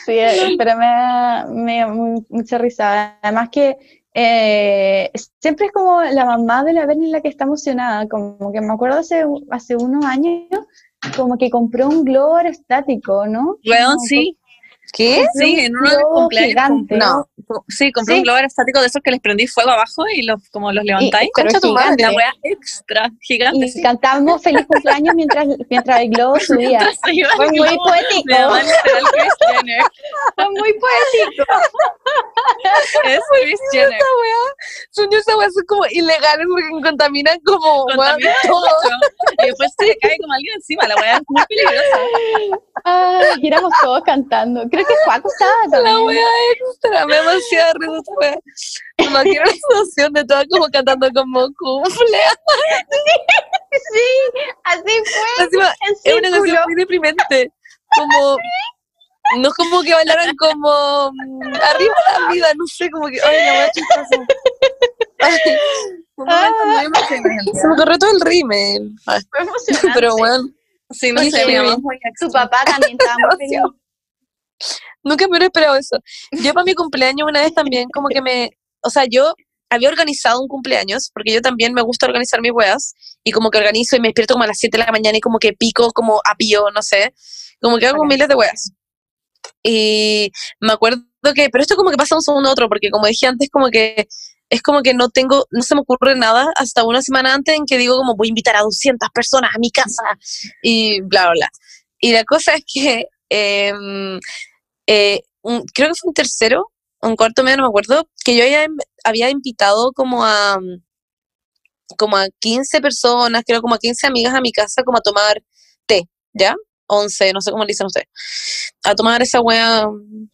Sí, pero me da, me mucha risa. Además que eh, siempre es como la mamá de la Berni la que está emocionada. Como que me acuerdo hace, hace unos años, como que compró un globo aerostático, ¿no? Como sí. ¿Qué? Sí, en uno de globo cumpleaños. gigante. co- sí, compré Sí. un globo aerostático de esos que les prendí fuego abajo y los, como los levantáis. pero Concha tu madre. gigante. La wea extra, gigante. Y sí. cantamos feliz cumpleaños mientras, mientras el globo subía. Fue muy poético. Fue muy poético. Es Kris Jenner. Son esas weas son como ilegales porque contaminan como todo. mucho. Y después se le cae como alguien encima. La wea es muy peligrosa. Ay, y éramos todos cantando. Creo que Juaco estaba La también. wea extra, me da demasiada risa esa wea. Me imagino la situación de todas como cantando como cumple. Sí, así fue. Es una canción muy deprimente. Como. No es como que bailaran como. mm, Arriba la vida, no sé, como que. Ay, la chistosa. Un momento muy emocionante. se me corrió todo el rímel. Pero bueno, Sí, no Sí, sé, mi mamá Su papá también estaba muy feliz. nunca me hubiera esperado eso. Yo para mi cumpleaños una vez también, como que me. O sea, yo había organizado un cumpleaños, porque yo también me gusta organizar mis weas, y como que organizo y me despierto como a las 7 de la mañana y como que pico como a pío, no sé, como que hago miles de weas. Y me acuerdo que, pero esto como que pasa un segundo a otro, porque como dije antes, como que es como que no tengo, no se me ocurre nada hasta una semana antes en que digo como voy a invitar a 200 personas a mi casa y bla, bla, bla. Y la cosa es que em, eh, creo que fue un tercero, un cuarto medio, no me acuerdo, que yo ya había invitado como a como a 15 personas, creo como a 15 amigas a mi casa como a tomar té, ¿ya? 11, no sé cómo le dicen ustedes, a tomar esa wea,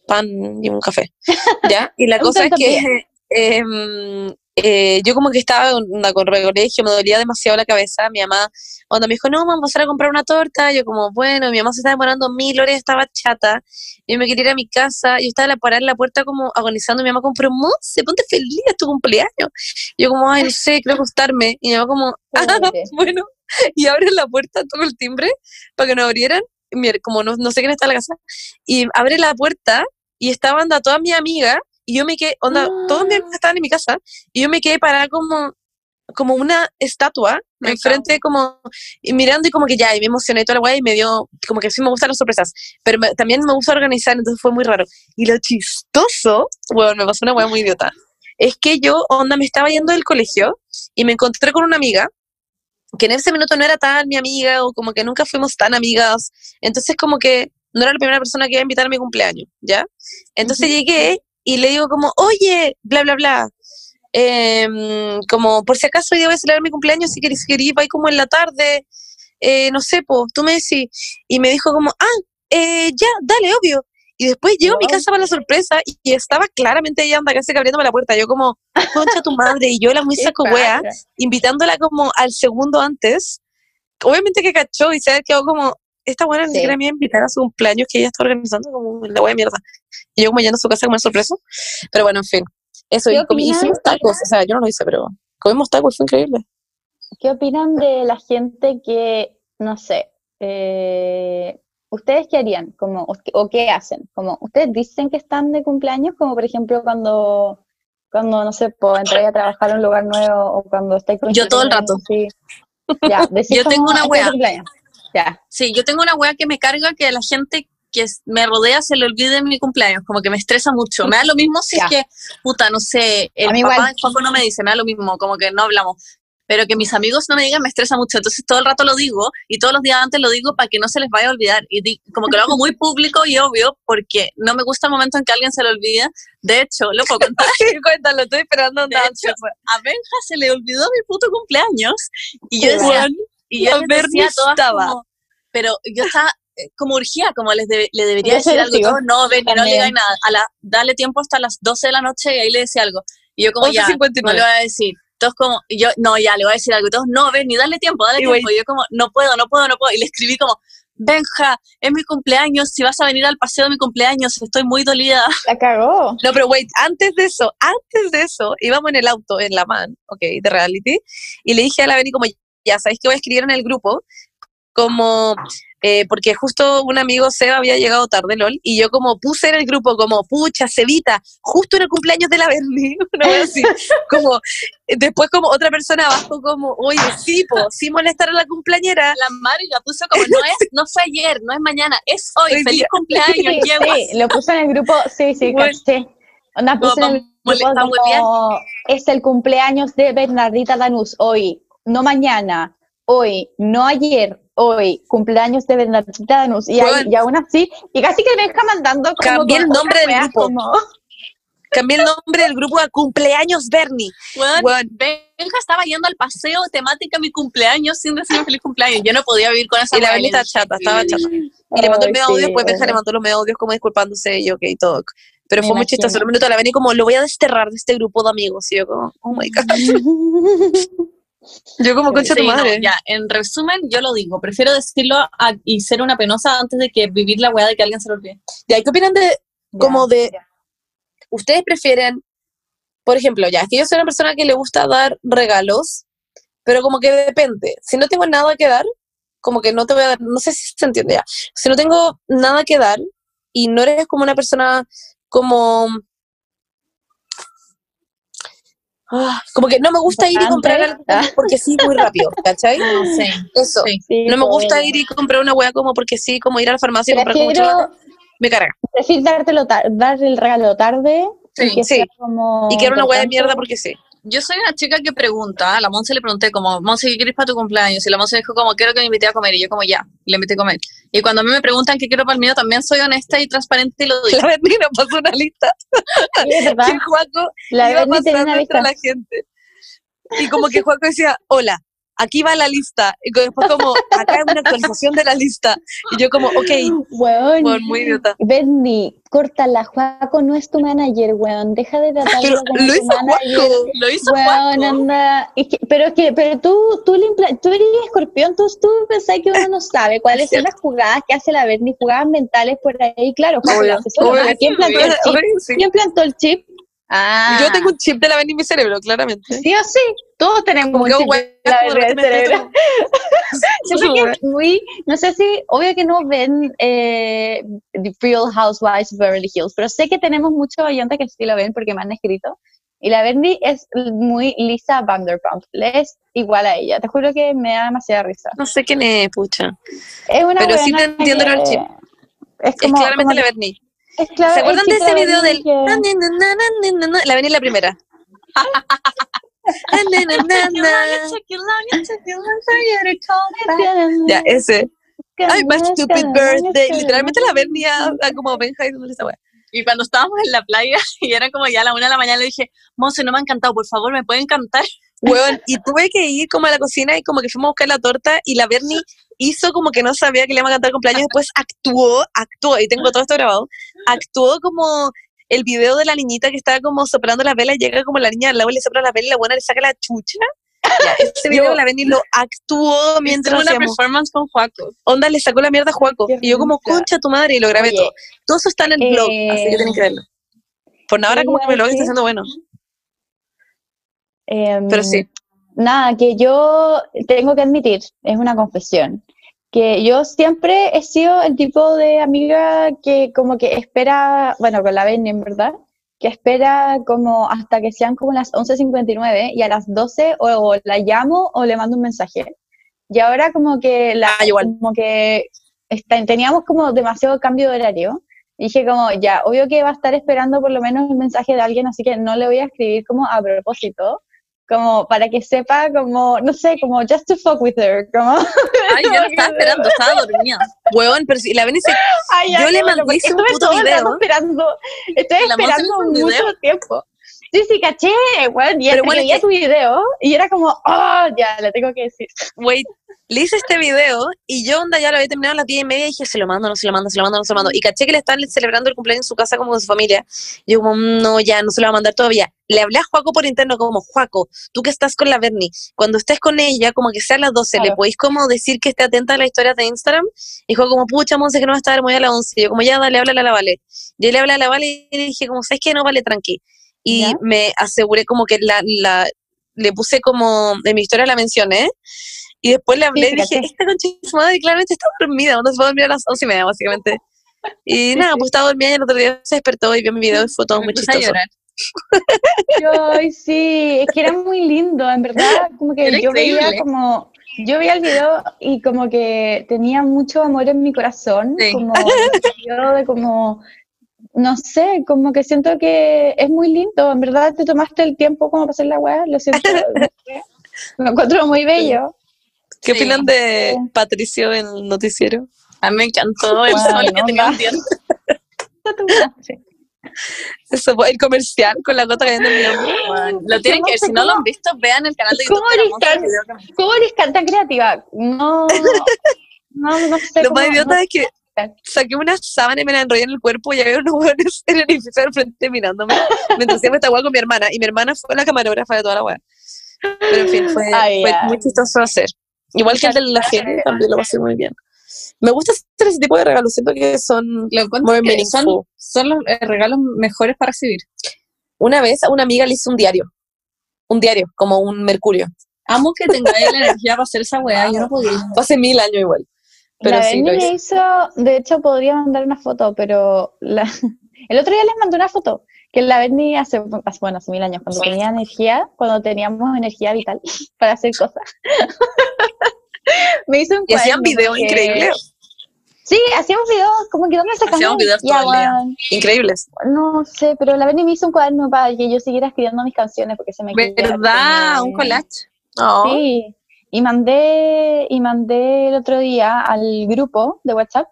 pan y un café, ¿ya? Y la cosa es que tantapié. em, eh, yo como que estaba onda, con el colegio, me dolía demasiado la cabeza, mi mamá onda me dijo, no, vamos a pasar a comprar una torta, yo como, bueno, mi mamá se estaba demorando mil horas, estaba chata, yo me quería ir a mi casa, yo estaba parada en la puerta como agonizando, mi mamá como, pero Monse, ponte feliz, es tu cumpleaños, yo como, ay, no sé, quiero acostarme, y mi mamá como, ah, bueno, y abre la puerta, toco el timbre para que nos abrieran, como no, no sé quién está en la casa, y abre la puerta y estaban onda todas mis amigas, y yo me quedé, onda, todas mis amigas estaban en mi casa, y yo me quedé parada como, como una estatua, Me enfrente como, y mirando y como que ya, y me emocioné toda la weá y me dio, como que sí me gustan las sorpresas, pero me- también me gusta organizar, entonces fue muy raro. Y lo chistoso, bueno, me pasó una weá muy idiota, es que yo, onda, me estaba yendo del colegio y me encontré con una amiga que en ese minuto no era tan mi amiga o como que nunca fuimos tan amigas, entonces como que no era la primera persona que iba a invitar a mi cumpleaños, ¿ya? Entonces llegué y le digo como, oye, bla, bla, bla, em, como por si acaso yo voy a celebrar mi cumpleaños, si querés, querés, va como en la tarde, eh, no sé, pues, tú me decís, y me dijo como, ah, eh, ya, dale, obvio. Y después llego a mi casa para la sorpresa y, estaba claramente ella anda casi que abriéndome la puerta. Yo como, concha tu madre, y yo la muy ¿Qué saco wea, invitándola como al segundo antes. Obviamente que cachó y se quedado como, esta buena ni Sí. siquiera me iba a invitar a su cumpleaños que ella está organizando, como la wea de mierda. Y yo como yendo a su casa como una sorpresa. Pero bueno, en fin. Eso, ¿Qué y comí, hicimos tacos, o sea, yo no lo hice, pero comimos tacos, fue increíble. ¿Qué opinan de la gente que, no sé, eh, ¿ustedes qué harían? Como, o, qué- hacen? Como, ¿ustedes dicen que están de cumpleaños? Como por ejemplo cuando, cuando no sé, pues entrar a trabajar a un lugar nuevo o cuando estáis con Yo todo el rato. Sí. Ya, Yo tengo una "Estoy de wea". cumpleaños". Ya, Sí, yo tengo una wea que me carga que a la gente que me rodea se le olvide mi cumpleaños, como que me estresa mucho. Me da lo mismo si Ya. es que, puta, no sé, el papá igual. de Juanco no me dice, me da lo mismo, como que no hablamos. Pero que mis amigos no me digan me estresa mucho. Entonces todo el rato lo digo y todos los días antes lo digo para que no se les vaya a olvidar. Y di- como que lo hago muy público y obvio porque no me gusta el momento en que alguien se lo olvide. De hecho, lo puedo contar. Sí, cuéntalo, estoy esperando De hecho, a Benja se le olvidó mi puto cumpleaños y yo decía, y yo les decía a todas estaba. como- pero yo estaba eh, como urgía, como les de- le debería decir algo, no, ven, no le digáis nada, a la, dale tiempo hasta las 12 de la noche y ahí le decía algo. Y yo como ya, no 11.59. le voy a decir. Todos como, yo, no, ya, le voy a decir algo. Y todos, no, ven, ni dale tiempo, dale Y tiempo. Y yo como, no puedo, no puedo, no puedo. Y le escribí como, Benja, es mi cumpleaños, si vas a venir al paseo de mi cumpleaños, estoy muy dolida. la cagó. No, pero wait, antes de eso, antes de eso, íbamos en el auto, en la man, ok, de reality, y le dije a la Beni como, ya sabéis que voy a escribir en el grupo, como, eh, porque justo un amigo Seba había llegado tarde, LOL, y yo como puse en el grupo como, pucha, Cevita, justo en el cumpleaños de la Berni, una vez así, como, después como otra persona abajo como, oye, sí, po, sí molestar a la cumpleañera, La Mari la puso como, no es, no fue ayer, no es mañana, es hoy, Hoy feliz día. cumpleaños, Sí, lo puse en el grupo, sí, sí, Bueno. caché. Onda, Como puse en el grupo como, es el cumpleaños de Bernardita Danús, hoy, no mañana, hoy, no ayer, hoy, cumpleaños de Bernardita Danús, y, Bueno. y aún así, y casi que me deja mandando como Cambié el nombre del grupo. como- cambié el nombre del grupo a cumpleaños Bernie, Weón. Benja estaba yendo al paseo temática mi cumpleaños sin decirme feliz cumpleaños. Yo no podía vivir con esa y la Bernie está chata, estaba chata. Y le mandó el medio sí, audio, después Benja le mandó los medio audios como disculpándose y yo, ok, todo. Pero Me fue muy chistoso. un minuto la Benny como, lo voy a desterrar de este grupo de amigos. Y yo como, oh my God. Yo como, concha Sí, tu no, madre. ya, en resumen, yo lo digo. Prefiero decirlo a- y ser una penosa antes de que vivir la weá de que alguien se lo olvide. Ya, ¿y ¿qué opinan de, como de, ya. ustedes prefieren, por ejemplo, ya, es que yo soy una persona que le gusta dar regalos, pero como que depende. Si no tengo nada que dar, como que no te voy a dar, no sé si se entiende ya. Si no tengo nada que dar y no eres como una persona como... Ah, como que no me gusta ir y comprar algo porque sí muy rápido, ¿cachai? No sé. Eso. Sí. Sí, No me gusta pues. ir y comprar una hueá como porque sí, como ir a la farmacia y comprar como mucho Prefiero, me carga. prefiero dártelo dar el regalo tarde Sí, y que sí. sea como Y quiero una hueá de mierda porque sí. Yo soy una chica que pregunta, a la Monse le pregunté como, Monse, ¿qué quieres para tu cumpleaños? Y la Monse dijo como, quiero que me invite a comer. Y yo como, ya, y le invité a comer. Y cuando a mí me preguntan qué quiero para el mío, también soy honesta y transparente y lo digo. La Berni nos pasó una lista. Sí, es verdad. Que Juaco La iba pasando una entre lista. la gente. Y como que Juaco decía, hola, aquí va la lista. Y después como, acá hay una actualización de la lista. Y yo como, ok, Weón. bueno, muy idiota. Bernie, córtala, Juaco no es tu manager, weón. Deja de tratarlo Pero como lo tu hizo manager. Juaco. Lo hizo Weón, anda. Es que- pero es que, pero tú, tú, le tú eres escorpión, tú, tú pensás que uno no sabe cuáles son las jugadas que hace la Bernie, jugadas mentales por ahí. Claro, Juaco, Obvio, obvio. ¿A ¿Quién plantó el chip? Oye, sí. ¿Quién plantó el chip? Ah. Yo tengo un chip de la Berni en mi cerebro, claramente. Sí o sí, todos tenemos Como un chip hueá, de la el. Siento que es muy, no sé si, obvio que no ven eh, The Real Housewives of Beverly Hills, pero sé que tenemos muchos oyentes que sí lo ven porque me han escrito. Y la Bernie es muy Lisa Vanderpump, es igual a ella, te juro que me da demasiada risa. No sé quién es, pucha. Es una Pero sí te entiendo del chip. Es, Es como, claramente como- la Berni. es ¿Se el acuerdan de ese video del... que-? La Berni es la primera. Ya, ese. Ay, my stupid birthday. Literalmente la Berni a, a como Benja diciéndole esa wea. Y cuando estábamos en la playa y era como ya a la una de la mañana, le dije, Monse, no me ha encantado, por favor, ¿me pueden cantar? Weón, y tuve que ir como a la cocina y como que fuimos a buscar la torta y la Berni hizo como que no sabía que le iba a cantar cumpleaños, después actuó, actuó, y tengo todo esto grabado, actuó como el video de la niñita que estaba como soplando la vela y llega como la niña al lado y le sopla la vela y la buena le saca la chucha. Ese video Yo- la Berni lo actuó mientras una hacíamos. performance con Juaco. Onda le sacó la mierda a Juaco. Qué Y yo como, concha tu madre, y lo grabé Oye, todo. Todo eso está en el blog, así que eh, tienen que verlo. Por ahora ¿qué como que mi blog está siendo bueno. Em, Pero sí. Nada, que yo tengo que admitir, es una confesión, que yo siempre he sido el tipo de amiga que como que espera, bueno, con la Benny en verdad, que espera como hasta que sean como las 11.59 y a las 12 o, o la llamo o le mando un mensaje. Y ahora como que, la, Ah, igual. como que está- teníamos como demasiado cambio de horario. Y dije como, ya, obvio que va a estar esperando por lo menos un mensaje de alguien, así que no le voy a escribir como a propósito, como para que sepa como, no sé, como just to fuck with her, como... Ay, yo no estaba esperando, estaba dormida. Weón, pero si la Berni se Ay, Yo le mandé un puto video. esperando, estoy Y esperando mucho video. tiempo. Sí, sí, caché, bueno, y hasta bueno, que tu video, y era como, oh, ya, le tengo que decir. wait, le hice este video y yo onda ya lo había terminado a las 10 y media y dije, se lo mando, no se lo mando, se lo mando, no se lo mando. Y caché que le estaban celebrando el cumpleaños en su casa como con su familia. Y yo como, no, ya, no se lo va a mandar todavía. Le hablé a Juaco por interno como, Juaco, tú que estás con la Bernie, cuando estés con ella, como que sea a las 12, ¿le podéis como decir que esté atenta a las historias de Instagram? Y dijo como, pucha, Monse, que no va a estar muy a las 11. Y yo como, ya, dale, háblale a la Vale. Yo le hablé a la Vale y le dije como, ¿sabes qué? No, vale, tranqui. Y ¿Ya? me aseguré como que la, la, le puse como, en mi historia la mencioné, Y después le hablé Sí, y dije, esta su madre claramente está dormida, ¿dónde se va a dormir a las once y media, básicamente? Y nada, pues estaba dormida y el otro día se despertó y vio mi video y fue todo Me muy chistoso. Ay, sí, es que era muy lindo, en verdad, como que Era yo veía increíble. como, yo veía el video y como que tenía mucho amor en mi corazón, Sí. como de como, no sé, como que siento que es muy lindo, en verdad te tomaste el tiempo como para hacer la weá, lo siento, lo encuentro muy bello. ¿Qué Sí. opinan de Patricio en el noticiero? A mí me encantó el Bueno, sol que tenía un diente. Sí. Eso fue el comercial con la gota cayendo en mi hombro. Bueno, Lo tienen que ver, si no lo han visto, vean el canal de ¿Cómo YouTube. eres tan- el ¿Cómo eres tan creativa? No, no, no sé. Lo más idiota es que saqué una sábana y me la enrollé en el cuerpo y había unos hueones en el edificio al frente mirándome mientras hacíamos esta hueá con mi hermana. Y mi hermana fue la camarógrafa de toda la hueá. Pero en fin, fue, Ay, fue ya. muy chistoso hacer. Igual que el de la gente, también lo pasé muy bien. Me gusta hacer ese tipo de regalos, siento que son Lo muy que son, son los eh, regalos mejores para recibir. Una vez a una amiga le hice un diario. Un diario, como un mercurio. Amo que tengáis la energía para hacer esa weá. Yo no podía. Fue hace mil años igual. Pero la sí, me hizo, de hecho podría mandar una foto, pero la, el otro día les mandé una foto, que la Berni hace, hace- bueno, hace mil años, cuando tenía energía, cuando teníamos energía vital para hacer cosas. me hizo un Y hacían videos que- increíbles. Sí, hacíamos videos, como que dónde sacamos Hacíamos videos todo el día. Increíbles. No sé, pero la Berni me hizo un cuaderno para que yo siguiera escribiendo mis canciones porque se me ¿Verdad? Un collage. Sí, y mandé, y mandé el otro día al grupo de WhatsApp,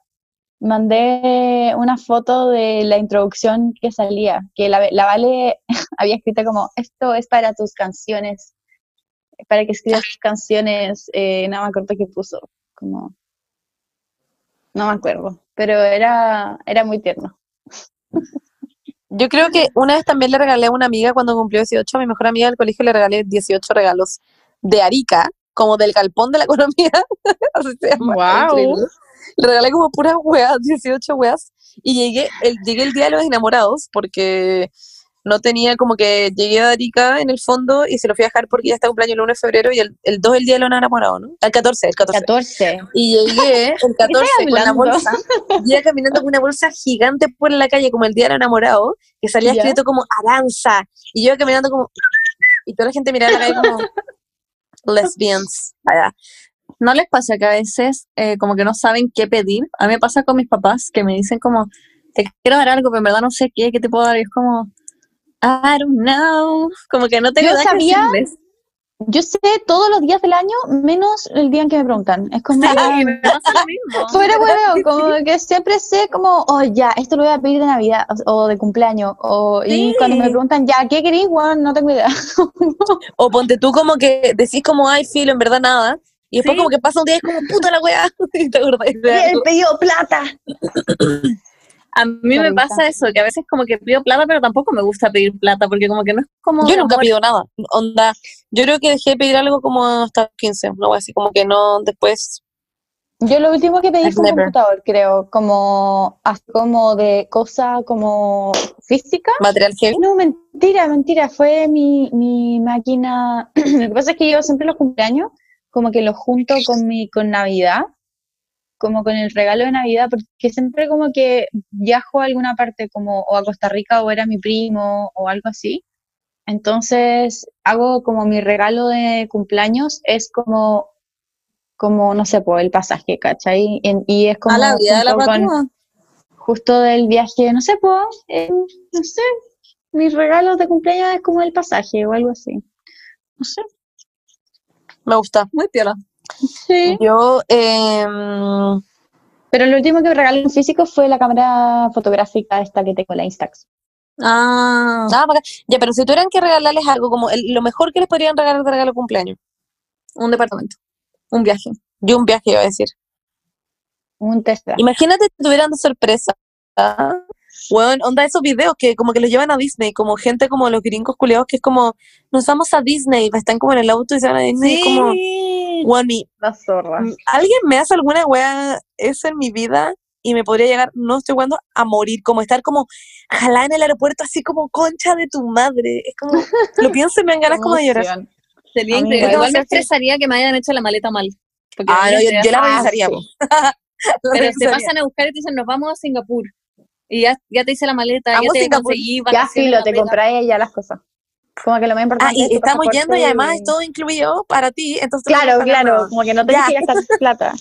mandé una foto de la introducción que salía, que la, la Vale había escrito como, esto es para tus canciones, para que escribas tus canciones, eh, no me acuerdo qué puso, como, no me acuerdo, pero era, era muy tierno. Yo creo que una vez también le regalé a una amiga cuando cumplió 18, a mi mejor amiga del colegio le regalé 18 regalos de Arica, como del galpón de la economía, así se llama. Increíble. Le regalé como puras weas, 18 weas, y llegué el, llegué el día de los enamorados, porque no tenía como que llegué a Arica en el fondo y se lo fui a dejar porque ya está cumpleaños el 1 de febrero y el, el 2 es el día de los enamorados, ¿no? El 14, el 14. 14. Y llegué el 14 con hablando? bolsa, llegué caminando con una bolsa gigante por la calle, como el día del enamorado, que salía Ya. escrito como Aranza. Y yo iba caminando como. Y toda la gente miraba la calle como. Lesbians. Allá. ¿No les pasa que a veces eh, como que no saben qué pedir? A mí me pasa con mis papás que me dicen como, te quiero dar algo, pero en verdad no sé qué, qué te puedo dar. Y es como, I don't know. Como que no tengo Yo nada que decirles. Yo sé todos los días del año, menos el día en que me preguntan. Es como, Sí, me pasa lo mismo. Fuera huevo, como que siempre sé como, oh ya, esto lo voy a pedir de Navidad o, de cumpleaños. O, Y cuando me preguntan, ya, ¿qué querís? Bueno, no tengo idea. O ponte tú como que decís como, ay, filo, en verdad nada. Y después Sí. como que pasa un día y es como, puta la weá. Y te acordás de algo. pedido plata. A mí me pasa eso, que a veces como que pido plata, pero tampoco me gusta pedir plata, porque como que no es como... Yo nunca amor. pido nada. Onda, yo creo que dejé de pedir algo como hasta los 15. No así como que no, después. Yo lo último que pedí fue un never. computador, creo, como, así como de cosa como física. Material heavy. No, mentira, mentira, fue mi, mi máquina. Lo que pasa es que yo siempre los cumpleaños, como que los junto con mi, con Navidad, como con el regalo de Navidad, porque siempre como que viajo a alguna parte, como o a Costa Rica o era mi primo o algo así. Entonces hago como mi regalo de cumpleaños, es como, como no sé, pues el pasaje, ¿cachai? En- y es como A la vida de la con- justo del viaje, no sé, pues, eh, no sé, mis regalos de cumpleaños es como el pasaje o algo así. No sé. Me gusta. Muy piola. Sí. Yo, em, Pero lo último que me regalé en físico fue la cámara fotográfica esta que tengo, la Instax. Ah, Ah. Ya, pero si tuvieran que regalarles algo, como el- lo mejor que les podrían regalar de regalo cumpleaños. un departamento. Un viaje. Yo un viaje iba a decir. Un Tesla. Imagínate que tuvieran de sorpresa. Bueno, onda esos videos que como que los llevan a Disney, como gente como los gringos culiados que es como, nos vamos a Disney, están como en el auto y se van a Disney, como, weón, mi- La zorra. Alguien me hace alguna wea eso en mi vida y me podría llegar, no estoy jugando, a morir, como estar como jalada en el aeropuerto así como concha de tu madre. Es como, lo pienso y me dan ganas como de llorar. Sería increíble. igual me estresaría que me hayan hecho la maleta mal. Ah, no, yo, yo la Ah, revisaría, sí. La Pero te revisaría. pasan a buscar y te dicen, nos vamos a Singapur. Y ya, ya te hice la maleta, Amo ya te Singapur. conseguí Ya filo, en te compráis ya las cosas. Como que lo más Ah, importante y es estamos yendo y además es todo incluido para ti, entonces Claro, claro, nada. como que no tenés que gastar plata.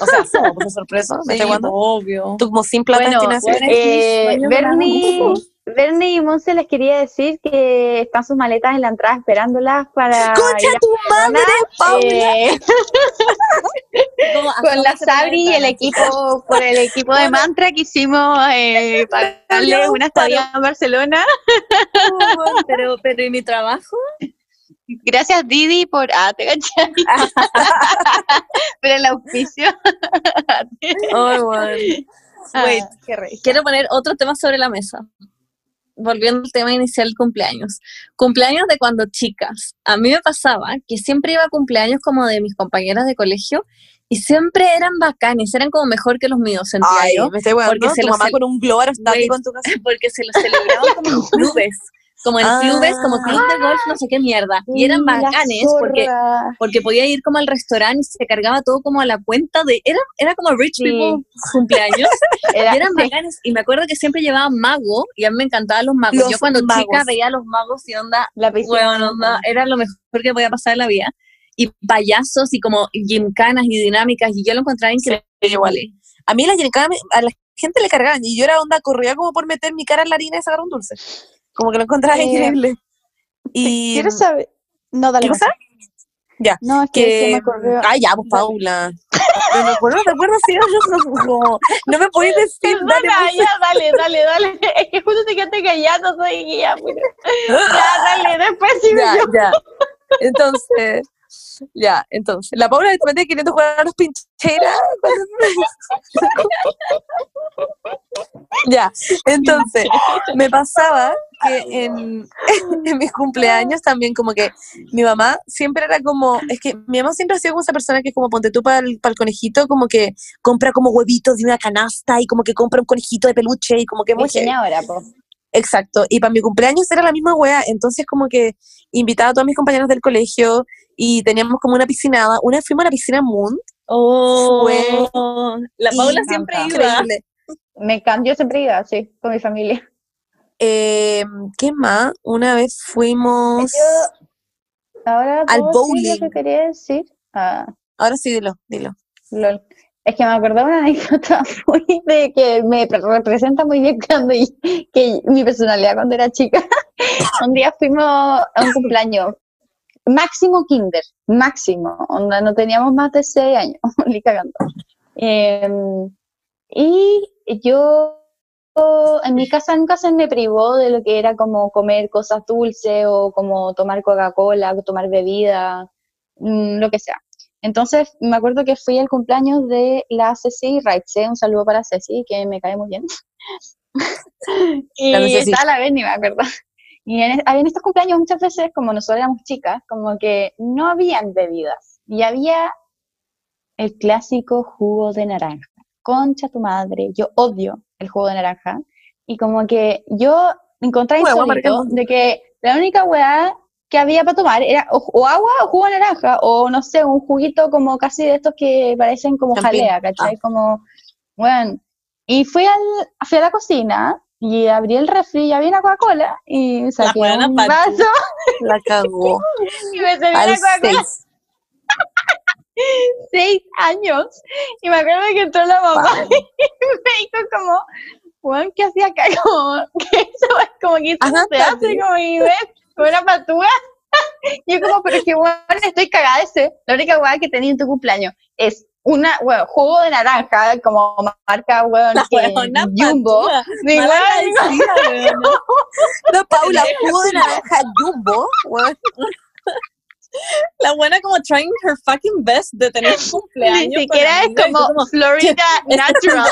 O sea, somos por sorpresa, ¿me Sí, obvio. Tú como sin plata Bueno, tienes bueno, Eh, Bernie, Bernie y Monse les quería decir que están sus maletas en la entrada esperándolas para ¡Concha ir a tu madre, Paula! eh, con la Sabri y el equipo, por el equipo de Mantra que hicimos eh, pagarle una estadía en Barcelona. Pero, pero ¿y mi trabajo? Gracias Didi por ah, te cachai. Pero el auspicio. Ay, bueno. Wait, Ah, qué rey. quiero poner otro tema sobre la mesa. Volviendo al tema inicial, cumpleaños. Cumpleaños de cuando chicas. A mí me pasaba que siempre iba a cumpleaños como de mis compañeras de colegio y siempre eran bacanes, eran como mejor que los míos, sentía Ay, yo. me estoy. Porque se Tu lo mamá con un globo aerostático en tu casa. porque se los celebraban como en clubes, como en Ah. clubes, como club de golf, no sé qué mierda. Y eran bacanes porque, porque podía ir como al restaurante y se cargaba todo como a la cuenta de... Era, era como rich Sí. people cumpleaños. Era- y eran bacanes. Y me acuerdo que siempre llevaban mago y a mí me encantaban los magos. Los Yo cuando chica veía a los magos y onda, La bueno, onda, era lo mejor que podía pasar en la vida. Y payasos y como gimcanas y dinámicas y yo lo encontraba increíble. igual. A mí las gincanas, me- a la gente le cargaban y yo era onda, corría como por meter mi cara en la harina y sacar un dulce. Como que lo encontraba Eh, increíble. Y Quiero saber. No, dale. ¿Qué cosa? Ya, No, es que, se que me ocurrió. ay ya pues Paula no me acuerdo te acuerdas si no, no, no me podéis decir dale Perdona, pues. ya, dale, dale, dale. Es que justo te quedaste callando, soy guía. pero- Ya, dale, después sí ya yo. ya entonces ya entonces la Paula también queriendo jugar a los pincheras ya entonces me pasaba que en, en mis cumpleaños también como que mi mamá siempre era como, es que mi mamá siempre ha sido como esa persona que como ponte tú para el, para el conejito, como que compra como huevitos de una canasta y como que compra un conejito de peluche y como que. Diseñadora, po. Exacto, y para mi cumpleaños era la misma wea, entonces como que invitaba a todos mis compañeros del colegio y teníamos como una piscinada, una vez fuimos a la piscina Moon, Oh, Fue la Paula siempre iba. increíble. Me encanta, yo siempre iba, sí, con mi familia. Eh, ¿Qué más? Una vez fuimos... Yo, ahora Al ¿puedo decir bowling. que quería decir? Ah, Ahora sí, dilo, dilo. lol. Es que me acordé de una anécdota muy de que me pre- representa muy bien cuando y- que mi personalidad cuando era chica. un día fuimos a un cumpleaños, máximo kinder, máximo, onda, no teníamos más de seis años, ni cagando. Em, y yo en mi casa nunca se me privó de lo que era como comer cosas dulces o como tomar Coca-Cola, o tomar bebida, mm, lo que sea. Entonces, me acuerdo que fui al cumpleaños de la Ceci Raitze, un saludo para Ceci, que me cae muy bien. y estaba la Benny, me acuerdo. Y en, en estos cumpleaños muchas veces, como nosotros éramos chicas, como que no habían bebidas. Y había el clásico jugo de naranja. Concha tu madre, yo odio el jugo de naranja. Y como que yo encontré Huevo, insólito de que la única weá que había para tomar era o, o agua o jugo de naranja, o no sé, un juguito como casi de estos que parecen como jalea, ¿cachai? Como, bueno. Y fui, al, fui a la cocina y abrí el refri y había una Coca-Cola y saqué un vaso La cagó. y me serví Al una Coca-Cola seis. años. Y me acuerdo que entró la mamá y me dijo como, Juan, ¿qué hacía acá? Como que eso es como que eso se hace, como y ves, como una patúa. Y yo como, pero es que weón, estoy cagada de ese. La única weá que tenía en tu cumpleaños es una, weón, jugo de naranja, como marca, weón, Jumbo. No, Paula, jugo de naranja jumbo. weón. La buena como trying her fucking best de tener un cumpleaños. Ni siquiera es como, Florida Natural.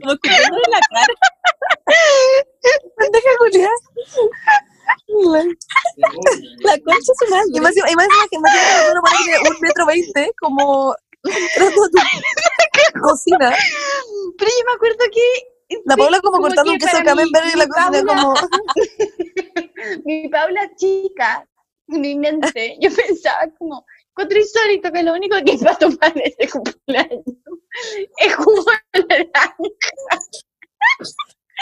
Como escupiéndole la cara. Pendeja Julia. La concha más, y más, que más que uno pone un metro veinte, como tu cocina. Pero yo me acuerdo que La Paula como, como cortando que un queso camembert y la cocina como... mi Paula chica en mi mente, yo pensaba como, encuentro insólito que lo único que iba a tomar en ese cumpleaños es jugo de naranja.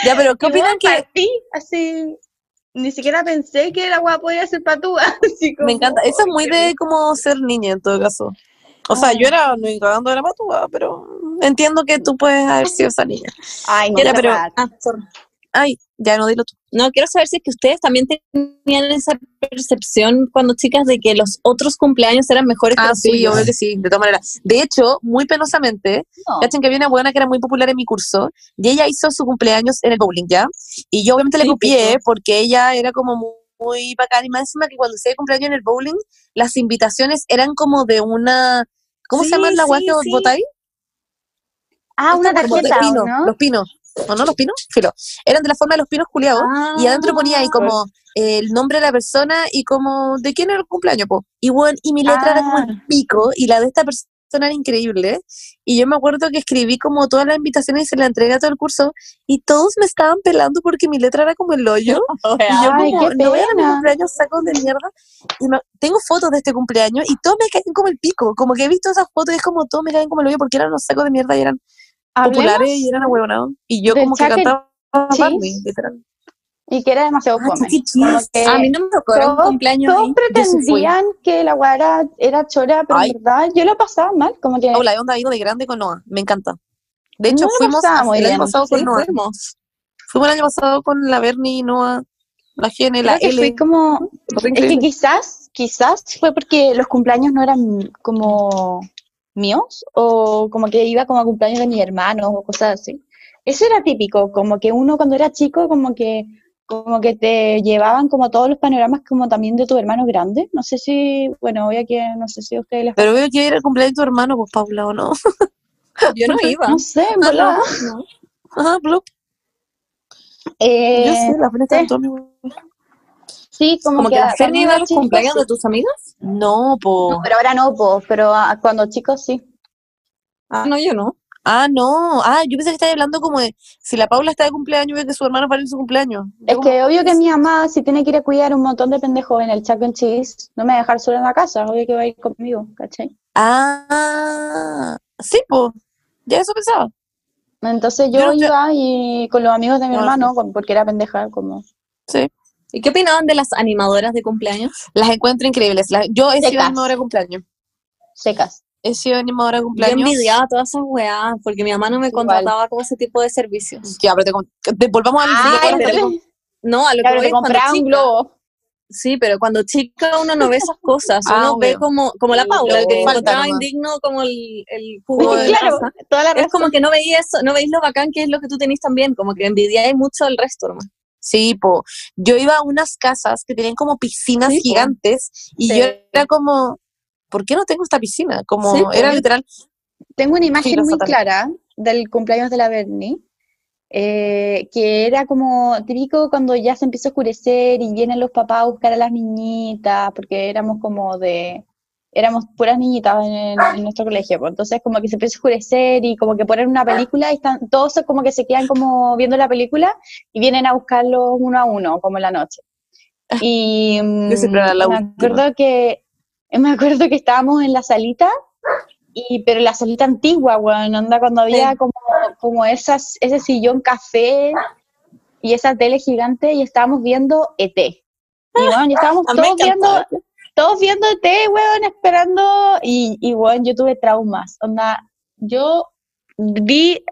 Ya, pero ¿qué opinan que partí, así, ni siquiera pensé que el agua podía ser patúa. Así como, Me encanta. Eso es muy de como ser niña en todo caso. O sea, Ah. yo era, no iba cagando de la patúa, pero entiendo que tú puedes haber sido esa niña. Ay, no, qué pero-. Ah. Ay, ya no dilo tú. No, quiero saber si es que ustedes también tenían esa percepción cuando chicas de que los otros cumpleaños eran mejores que Ah, los sí, suyos. obvio que sí, de todas maneras. De hecho, muy penosamente, No. cachen que había una buena que era muy popular en mi curso y ella hizo su cumpleaños en el bowling, ¿ya? Y yo obviamente le copié pico. porque ella era como muy, muy bacana y más encima que cuando hacía cumpleaños en el bowling, las invitaciones eran como de una... ¿Cómo se llama la guay que sí. votáis? Ah, una de tarjeta, ¿o pino, ¿no? Los pinos. ¿O no los pinos? Filo. Eran de la forma de los pinos culiados. Y adentro ponía ahí como el nombre de la persona y como de quién era el cumpleaños, po. Y bueno, y mi letra era como el pico y la de esta persona era increíble. Y yo me acuerdo que escribí como todas las invitaciones y se la entregué a todo el curso y todos me estaban pelando porque mi letra era como el hoyo. Y yo Ay, como, no vean mi pena. cumpleaños sacos de mierda. Y me- tengo fotos de este cumpleaños y todos me caen como el pico. Como que he visto esas fotos y es como todos me caen como el hoyo porque eran los sacos de mierda y eran populares y eran ahueonados. Y yo como que cantaba literal. Y que era demasiado Ah. Como A mí no me tocó un todos- cumpleaños todos ahí. Fui. pretendían que la weá era, era chora, pero Ay. en verdad yo lo pasaba mal. Como que Paula, onda ido de grande con Noah. Me encanta. De hecho, No fuimos muy el año pasado con Sí, Noah. fuimos. Fuimos el año pasado con la Bernie, Noah, la Gene, la que fui L. como... Fue Es que quizás, quizás fue porque los cumpleaños no eran como míos o como que iba como a cumpleaños de mis hermanos o cosas así. Eso era típico, como que uno cuando era chico como que como que te llevaban como todos los panoramas como también de tu hermano grande. No sé si, bueno, voy a que no sé si a ustedes les Pero veo que era el cumpleaños de tu hermano, pues Paula, ¿o no? Yo no iba. no sé, en verdad. Ajá, blup. Eh, Yo sé, la pena está en sí. como, Como que la a- Fernie cuando iba a los cumpleaños sí. de tus amigas. No, po. No, pero ahora no, po, pero ah, cuando chicos sí. Ah, no, yo no. Ah, no. Ah, yo pensé que estabas hablando como de si la Paula está de cumpleaños, ve que su hermano va a ir a su cumpleaños. Es que obvio que mi mamá, si tiene que ir a cuidar un montón de pendejos en el Chuck E. Cheese, no me va a dejar sola en la casa, obvio que va a ir conmigo, ¿cachai? Ah, sí, po. Ya eso pensaba. Entonces Yo iba y con los amigos de mi hermano, porque era pendeja, como... Sí. ¿Y qué opinaban de las animadoras de cumpleaños? Las encuentro increíbles. Las- yo he sido animadora de cumpleaños. secas. He sido animadora de Yo cumpleaños. envidiaba todas esas weas porque mi mamá no me contrataba como ese tipo de servicios. Ya, pero te, con- te- volvamos al Ay, al- pero, No, a lo que voy te un globo. Sí, pero cuando chica uno no ve esas cosas, Ah, uno ve como, como la Paula, pero que encontraba indigno como el, el jugo de la claro, casa. toda la Es como que no veía eso, no veis lo bacán que es lo que tú tenés también, como que envidiáis mucho al resto, hermano. Sí, po. Yo iba a unas casas que tenían como piscinas Sí, po. gigantes y Sí. yo era como, ¿por qué no tengo esta piscina? Como, Sí, era literal, Tengo una imagen muy clara del cumpleaños de la Bernie, eh, que era como típico cuando ya se empieza a oscurecer y vienen los papás a buscar a las niñitas, porque éramos como de, éramos puras niñitas en, en nuestro colegio, pues, entonces como que se empieza a oscurecer y como que ponen una película y están, todos como que se quedan como viendo la película y vienen a buscarlos uno a uno, como en la noche. Y la mm, me acuerdo que, me acuerdo que estábamos en la salita y, pero la salita antigua, weón, onda cuando había Sí. como, como esas, ese sillón café y esa tele gigante y estábamos viendo ET. Y bueno, y estábamos todos viendo, encantaba. Todos viendo ET, weón, esperando, y, y bueno, yo tuve traumas, onda, yo vi,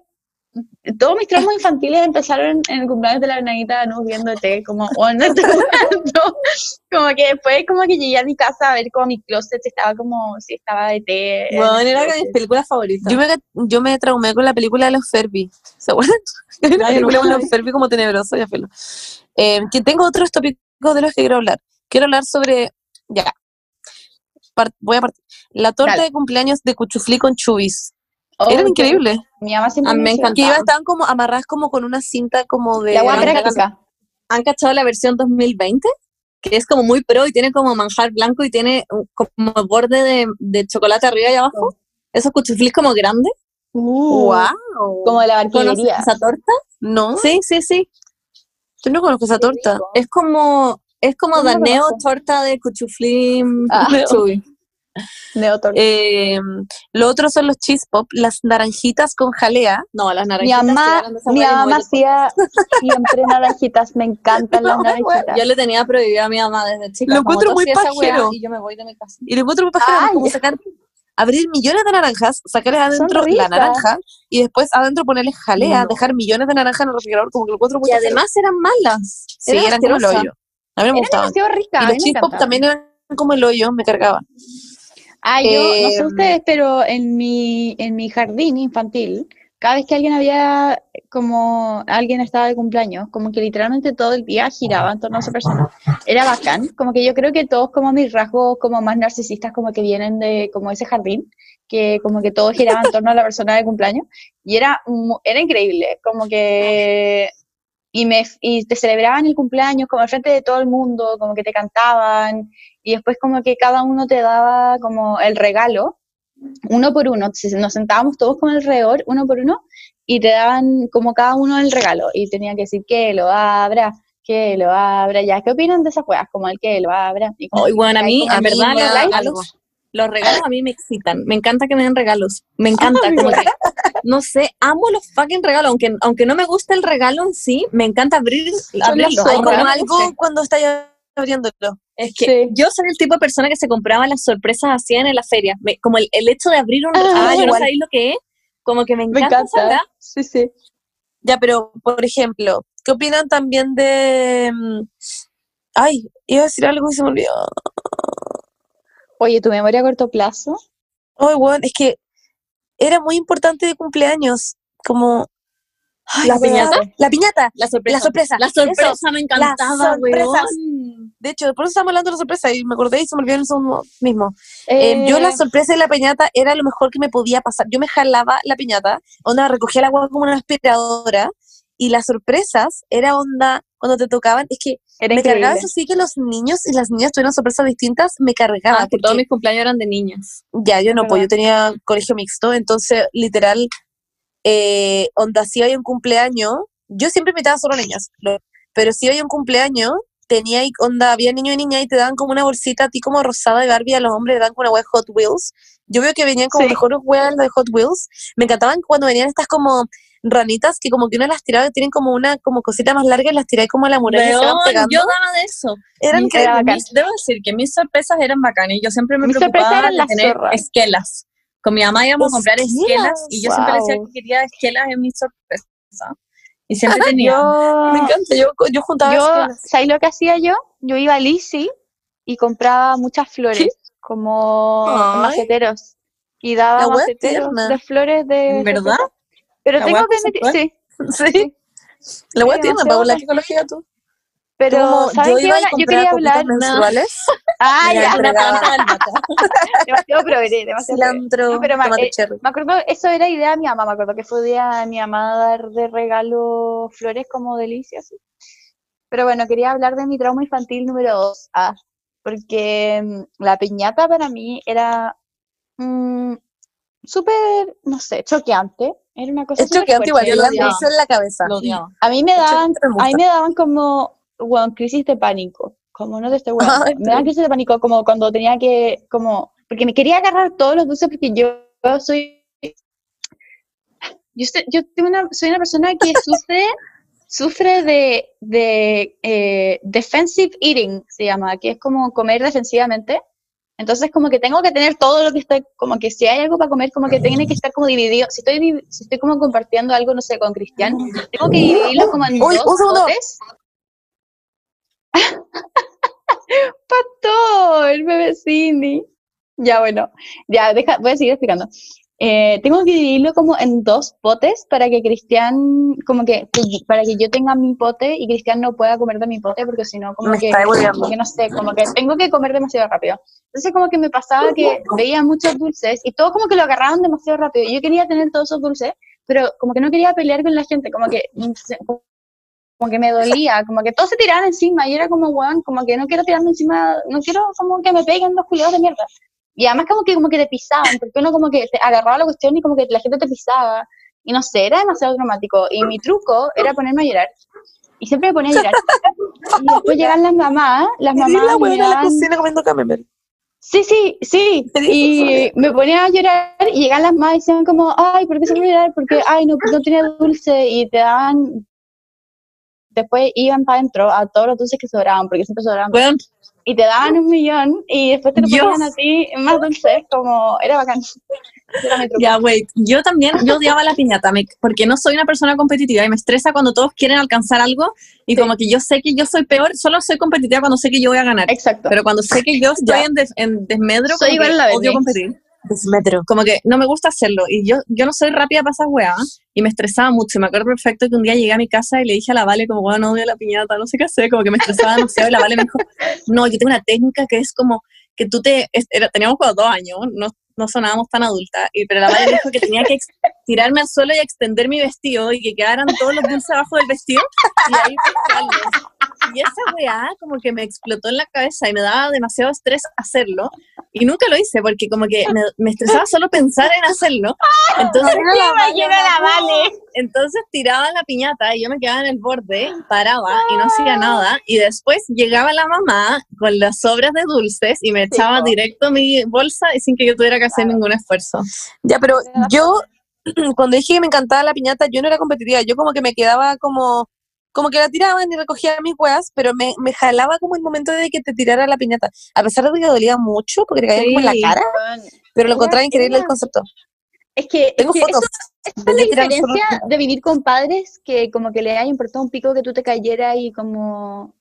todos mis traumas infantiles empezaron en el cumpleaños de la Bernadita no viendo ET, como, bueno, no estoy jugando. como que después como que llegué a mi casa a ver como mi closet si estaba como, si estaba ET. en Bueno, era de mis películas favoritas. yo me, yo me traumé con la película de los Ferbi. ¿Se acuerdan? No película la los vi. Ferbi como tenebroso, ya filo. Eh, que tengo otros tópicos de los que quiero hablar. Quiero hablar sobre, ya, Par- voy a partir. La torta Dale. de cumpleaños de cuchuflí con chubis. Oh, Eran qué- increíbles. Mi mamá siempre A mí me decía, encanta. Que iba, estaban como amarradas como con una cinta como de... La práctica. ¿Han cachado la versión 2020? Que es como muy pro y tiene como manjar blanco y tiene uh, como borde de, de chocolate arriba y abajo. Esos cuchuflis como grandes. ¡Wow! Como de la ¿Conoces barquillería. esa torta? No, Sí, sí, sí. yo no conozco esa torta. Es como Es como neo conozco. torta de cuchuflín. Ah. chuy. Neotor. Eh, lo otro son los cheese pop, las naranjitas con jalea. No, las mi naranjitas. mamá, mi mamá voy de hacía siempre naranjitas, me encantan las naranjitas. Yo le tenía prohibido a mi mamá desde chica. Lo encuentro muy pajero. Y yo me voy de mi casa. Y lo encuentro muy pajero, Ay. como sacar, abrir millones de naranjas, sacarles adentro la naranja y después adentro ponerles jalea, No. dejar millones de naranjas en el refrigerador, como que lo encuentro muy Y pajero. además eran malas. sí, eran eran como el asquerosas. hoyo. A mí me gustaban. demasiado rica. Y los mí me cheese pop encantaban. también eran como el hoyo, me cargaban. Ah, yo, no sé Eh, ustedes, pero en mi, en mi jardín infantil, cada vez que alguien había, como alguien estaba de cumpleaños, como que literalmente todo el día giraba en torno a esa persona. Era bacán, como que yo creo que todos como mis rasgos como más narcisistas como que vienen de como ese jardín, que como que todo giraba en torno a la persona de cumpleaños, y era, era increíble, como que... Y, me, y te celebraban el cumpleaños como al frente de todo el mundo, como que te cantaban, y después como que cada uno te daba como el regalo, uno por uno, nos sentábamos todos como alrededor, uno por uno, y te daban como cada uno el regalo, y tenían que decir que lo abra, que lo abra, ya, ¿qué opinan de esas cosas? Como el que lo abra. Y como Hoy, bueno, a mí, a verdad, los los regalos a mí me excitan. Me encanta que me den regalos. Me encanta. Ah, como igual. que, no sé, amo los fucking regalos. Aunque, aunque no me guste el regalo en sí, me encanta abrir, abrirlo. Hay como me algo cuando estáis abriéndolo. Es que Sí. yo soy el tipo de persona que se compraba las sorpresas así en la feria. Me- como el, el hecho de abrir un Ah, regalo, yo no igual. sabéis lo que es. Como que me Me encanta, esa encanta. Sí, sí. Ya, pero, por ejemplo, ¿qué opinan también de... mm, Ay, iba a decir algo y se me olvidó. Oye, ¿tu memoria a corto plazo? Ay, bueno, es que era muy importante de cumpleaños, como... Ay, ¿La piñata? La piñata. La sorpresa. La sorpresa. La sorpresa Eso, me encantaba. De hecho, por eso estamos hablando de la sorpresa y me acordé y se me olvidó en el segundo mismo. Eh, yo la Eh, sorpresa de la piñata era lo mejor que me podía pasar. Yo me jalaba la piñata, onda, recogía el agua como una aspiradora y las sorpresas era onda, cuando te tocaban, es que era me cargaba increíble. eso sí que los niños y las niñas tuvieran sorpresas distintas, me cargaba. Ah, que todos porque- mis cumpleaños eran de niñas. ya, yo no, pues yo tenía colegio mixto, entonces literal, eh, onda, si hay un cumpleaños, yo siempre invitaba solo niñas, pero si hay un cumpleaños, tenía ahí, onda, había niño y niña y te daban como una bolsita a ti como rosada de Barbie, a los hombres le dan como una wea de Hot Wheels. Yo veo que venían como Sí. mejores weas de Hot Wheels. Me encantaban cuando venían estas como ranitas que como que uno las tiraba tienen como una como cosita más larga y las tiráis como a la muralla y se van Weón, pegando. yo daba de eso. Eran Era mis- debo decir que mis sorpresas eran bacanas y yo siempre me Mis preocupaba eran de las tener zorras. esquelas. Con mi mamá íbamos a comprar Esquelas, y yo siempre le decía wow. que quería esquelas en mis sorpresas. Y siempre tenía. Yo, me encanta, yo, yo juntaba yo, esquelas. ¿sabes lo que hacía yo? Yo iba a Lisi y compraba muchas flores, como Ay. maceteros. Y daba maceteros de flores de... ¿En verdad? Pero La tengo que conceptual. sí, Sí. La Sí, tierna, demasiado Paula. ¿qué ecología tú? pero Como ¿saben yo qué? Yo quería hablar... menstruales, Ah, ya, albahaca. demasiado progre, demasiado progre. No, pero ma- eh. Me acuerdo, eso era idea de mi mamá, me acuerdo que fue idea de mi mamá dar de regalo flores como delicias. sí. Pero bueno, quería hablar de mi trauma infantil número dos, ah, porque mm, la piñata para mí era mm, súper, no sé, choqueante. Era una cosa súper choqueante igual, fuerte. yo lo en la cabeza. Lo. A mí me daban, a mí me daban como, bueno, crisis de pánico, como no te estoy. Ay, me daban crisis de pánico como cuando tenía que, como, porque me quería agarrar todos los dulces porque yo soy, yo, soy, yo tengo una, soy una persona que sufre, sufre de, de eh, defensive eating, se llama, que es como comer defensivamente. Entonces, como que tengo que tener todo lo que está, como que si hay algo para comer, como que tiene que estar como dividido. Si estoy, si estoy como compartiendo algo, no sé, con Cristian, tengo que dividirlo como en Uy, dos potes. Pato, el bebecini. Ya, bueno, ya, deja, voy a seguir explicando. Eh, tengo que dividirlo como en dos potes para que Cristian, como que, para que yo tenga mi pote y Cristian no pueda comer de mi pote, porque si no, como Me que, como que no sé, como que tengo que comer demasiado rápido. Entonces, como que me pasaba que veía muchos dulces y todos como que lo agarraban demasiado rápido. Yo quería tener todos esos dulces, pero como que no quería pelear con la gente, como que, como que me dolía, como que todos se tiraban encima y era como, weón, como que no quiero tirarme encima, no quiero como que me peguen los culiados de mierda. Y además como que, como que te pisaban, porque uno como que te agarraba la cuestión y como que la gente te pisaba. Y no sé, era demasiado dramático. Y mi truco era ponerme a llorar. Y siempre me ponía a llorar. y después llegan las mamás, las Y mamás la me en la comiendo camembert. Sí, sí, sí. Y me ponía a llorar y llegan las mamás y decían como, ay, ¿por qué se me llorar? Porque, ay, no, no tenía dulce y te daban... Después iban para adentro a todos los dulces que sobraban, porque siempre sobraban. Weón, Y te daban un millón y después te lo ponían a ti más dulces, como, era bacán. Era. Ya, wait. Yo también, yo odiaba la piñata, me- porque no soy una persona competitiva y me estresa cuando todos quieren alcanzar algo y como que yo sé que yo soy peor, solo soy competitiva cuando sé que yo voy a ganar. Exacto. Pero cuando sé que yo estoy en, des- en desmedro, Soy igual la odio competir. Como que no me gusta hacerlo. Y yo, yo no soy rápida para esas weas. Y me estresaba mucho. Me acuerdo perfecto que un día llegué a mi casa y le dije a la Vale, como, weón, odio la piñata, no sé qué hacer. Como que me estresaba demasiado. Y la Vale me dijo, no, yo tengo una técnica que es como que tú te. era- teníamos como dos años, no, no sonábamos tan adultas. Y, pero la Vale me dijo que tenía que tirarme al suelo y extender mi vestido y que quedaran todos los dulces abajo del vestido. Y ahí pescarlos. Y esa weá como que me explotó en la cabeza y me daba demasiado estrés hacerlo. Y nunca lo hice porque como que me, me estresaba solo pensar en hacerlo. Entonces, entonces tiraba la piñata y yo me quedaba en el borde, paraba y no hacía nada. Y después llegaba la mamá con las sobras de dulces y me echaba po. directo mi bolsa y sin que yo tuviera que hacer ningún esfuerzo. Ya, pero la yo, cuando dije que me encantaba la piñata, yo no era competitiva, yo como que me quedaba como, como que la tiraban y recogía mis weas, pero me, me jalaba como el momento de que te tirara la piñata, a pesar de que dolía mucho, porque te caía como en la cara, pero lo encontraba increíble el concepto. Es que, Tengo es que fotos. eso es la diferencia de vivir con padres que como que le haya importado un pico que tú te cayeras y como,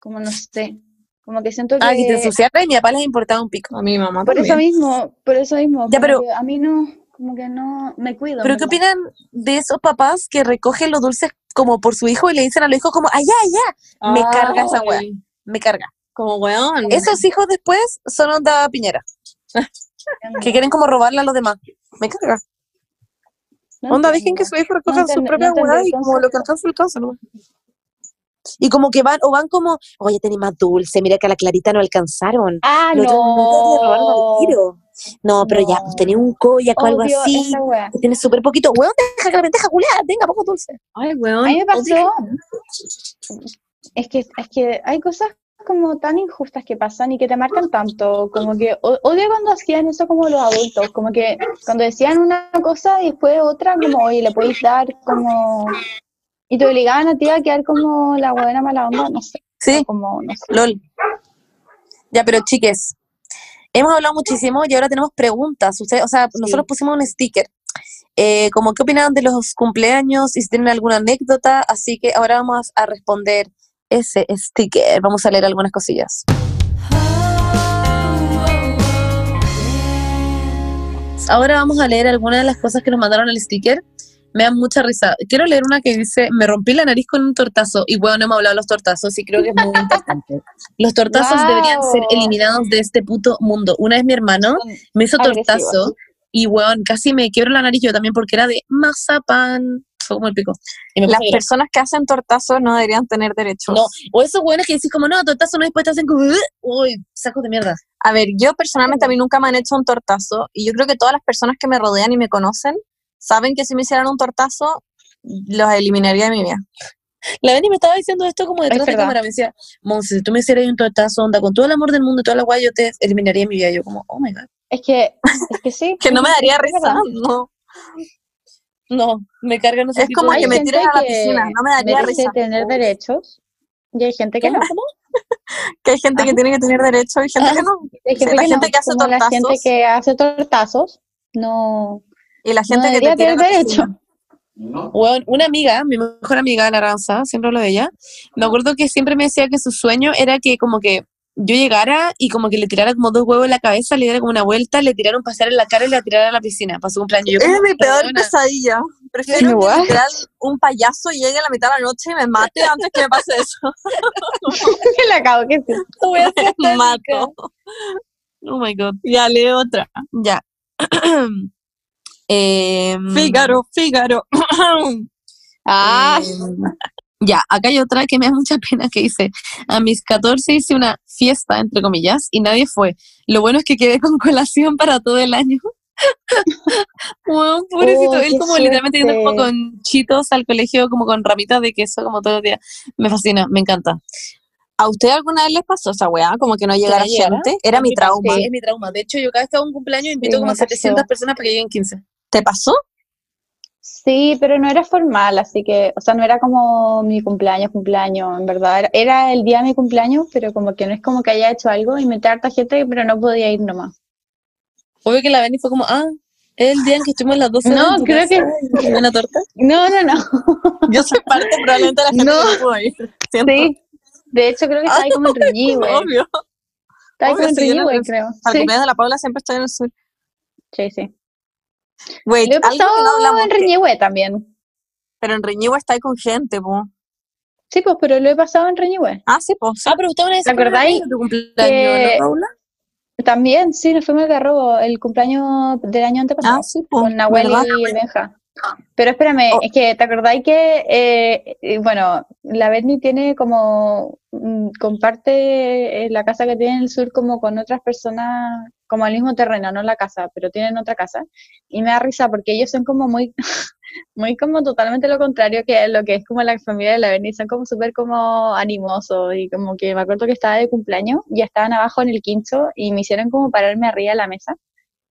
como no sé, como que siento que... Ah, que te ensuciara y mi papá les importaba un pico. A mi mamá Por eso mismo, por eso mismo. Ya, pero- a mí no, como que no, me cuido. ¿Pero qué verdad. opinan de esos papás que recogen los dulces como por su hijo y le dicen a los hijos como, allá, allá? Me carga esa. Ay, Me carga. Como weón. Esos hijos después son onda piñera, que quieren como robarle a los demás. Me carga. No Onda, dejen que su hijo recoja No su propia no weá y como lo que alcanza, alcanza. ¿no? Y como que van, o van como, oye, tenés más dulce, mira que a la Clarita no alcanzaron. Ah, no robaron no. pero ya, pues tenía un koyak o algo así. que Tienes súper poquito. Weón, deja que la lenteja culiada tenga poco dulce. Ay, weón. A mí me pasó, es que, es que hay cosas como tan injustas que pasan y que te marcan tanto, como que o- odio cuando hacían eso como los adultos, como que cuando decían una cosa y después otra, como, oye, le podéis dar como... Y te obligaban a ti a quedar como la buena mala onda, no sé, Sí, como, no sé. lol. Ya, pero chiques, hemos hablado muchísimo y ahora tenemos preguntas. O sea, nosotros pusimos un sticker. Eh, como qué opinan de los cumpleaños y si tienen alguna anécdota, así que ahora vamos a responder ese sticker. Vamos a leer algunas cosillas. Ahora vamos a leer algunas de las cosas que nos mandaron al sticker. Me dan mucha risa. Quiero leer una que dice, me rompí la nariz con un tortazo. Y bueno, no hemos hablado de los tortazos y creo que es muy importante. Los tortazos deberían ser Wow. eliminados de este puto mundo. Una vez mi hermano me hizo tortazo y weón, casi me quiebro la nariz yo también porque era de mazapán. Fue como el pico. Y me Las personas que hacen tortazos no deberían tener derechos. No, o esos weones que decís como, no, tortazo no, después te hacen como, uy, sacos de mierda. A ver, yo personalmente a mí nunca me han hecho un tortazo y yo creo que todas las personas que me rodean y me conocen saben que si me hicieran un tortazo los eliminaría de mi vida. La Beni me estaba diciendo esto como detrás de verdad. cámara. Me decía, Monse, si tú me hicieras un tortazo, onda, con todo el amor del mundo y toda la guay, yo te eliminaría de mi vida. Yo como, oh my god. Es que, es que sí. Que no me daría es risa, no. No, me cargan esos Es tipos como de que me gente tires a la que piscina, no me daría merece risa. tener derechos y hay gente que no. Que hay gente que tiene que tener derechos y gente que no. Hay Sí, gente la que gente no, que hace como la gente tortazos. que hace tortazos no, Y la gente no que te la derecho. una amiga, mi mejor amiga, la Aranza, siempre hablo de ella, me acuerdo que siempre me decía que su sueño era que como que yo llegara y como que le tirara como dos huevos en la cabeza, le diera como una vuelta, le tirara un pasar en la cara y la tirara a la piscina para su cumpleaños. Yo Es como, mi peor pesadilla. Prefiero que literal un payaso llegue a la mitad de la noche y me mate antes que me pase eso. que la acabo que sí. Mato. Oh my god. Ya, lee otra. Ya. Em, Fígaro, Fígaro. Ah, em, ya, acá hay otra que me da mucha pena que dice, a mis 14 hice una fiesta, entre comillas, y nadie fue. Lo bueno es que quedé con colación para todo el año. Weón, pobrecito, Oh, él como literalmente yendo como suerte. con chitos al colegio, como con ramitas de queso, como todos los días. Me fascina, me encanta. ¿A usted alguna vez les pasó esa weá? Como que no llegara gente. Era A mi trauma. Es mi trauma. De hecho, yo cada vez que hago un cumpleaños invito Sí, como a 700 pasó. personas para que lleguen 15. ¿Te pasó? Sí, pero no era formal, así que, o sea, no era como mi cumpleaños, cumpleaños, en verdad. Era, era el día de mi cumpleaños, pero como que no es como que haya hecho algo, inventé a harta gente, pero no podía ir nomás. Obvio que la Benny fue como, ah, es el día en que estuvimos las 12 No, creo casa que- una torta. No, no, no. Yo soy parte probablemente de la gente No. que no pudo ir. Siento. Sí. De hecho, creo que estaba ahí como en Reñigüe. Obvio. Estaba ahí como en sí, yo no Reñigüe, lo- creo. Al Sí, cumpleaños de la Paula siempre estoy en el sur. sí, sí. Wait, Lo he pasado no en Reñigüe también. pero en Reñigua está ahí con gente, po. Sí, pues, pero lo he pasado en Reñigüe. Ah, sí, pues. sí. Ah, pero usted una vez ¿Te acordáis de tu cumpleaños, que- ¿no, Paula? También, sí, nos fuimos de robo el cumpleaños del año antepasado. Ah, sí, pues. con Nahuel ¿verdad? y Benja. Pero espérame, Oh. es que te acordáis que, eh, eh, bueno, la Berni tiene como, mm, comparte eh, la casa que tiene en el sur como con otras personas, como el mismo terreno, no la casa, pero tienen otra casa. Y me da risa porque ellos son como muy, muy como totalmente lo contrario que lo que es como la familia de la Berni, son como súper como animosos y como que me acuerdo que estaba de cumpleaños, ya estaban abajo en el quincho y me hicieron como pararme arriba de la mesa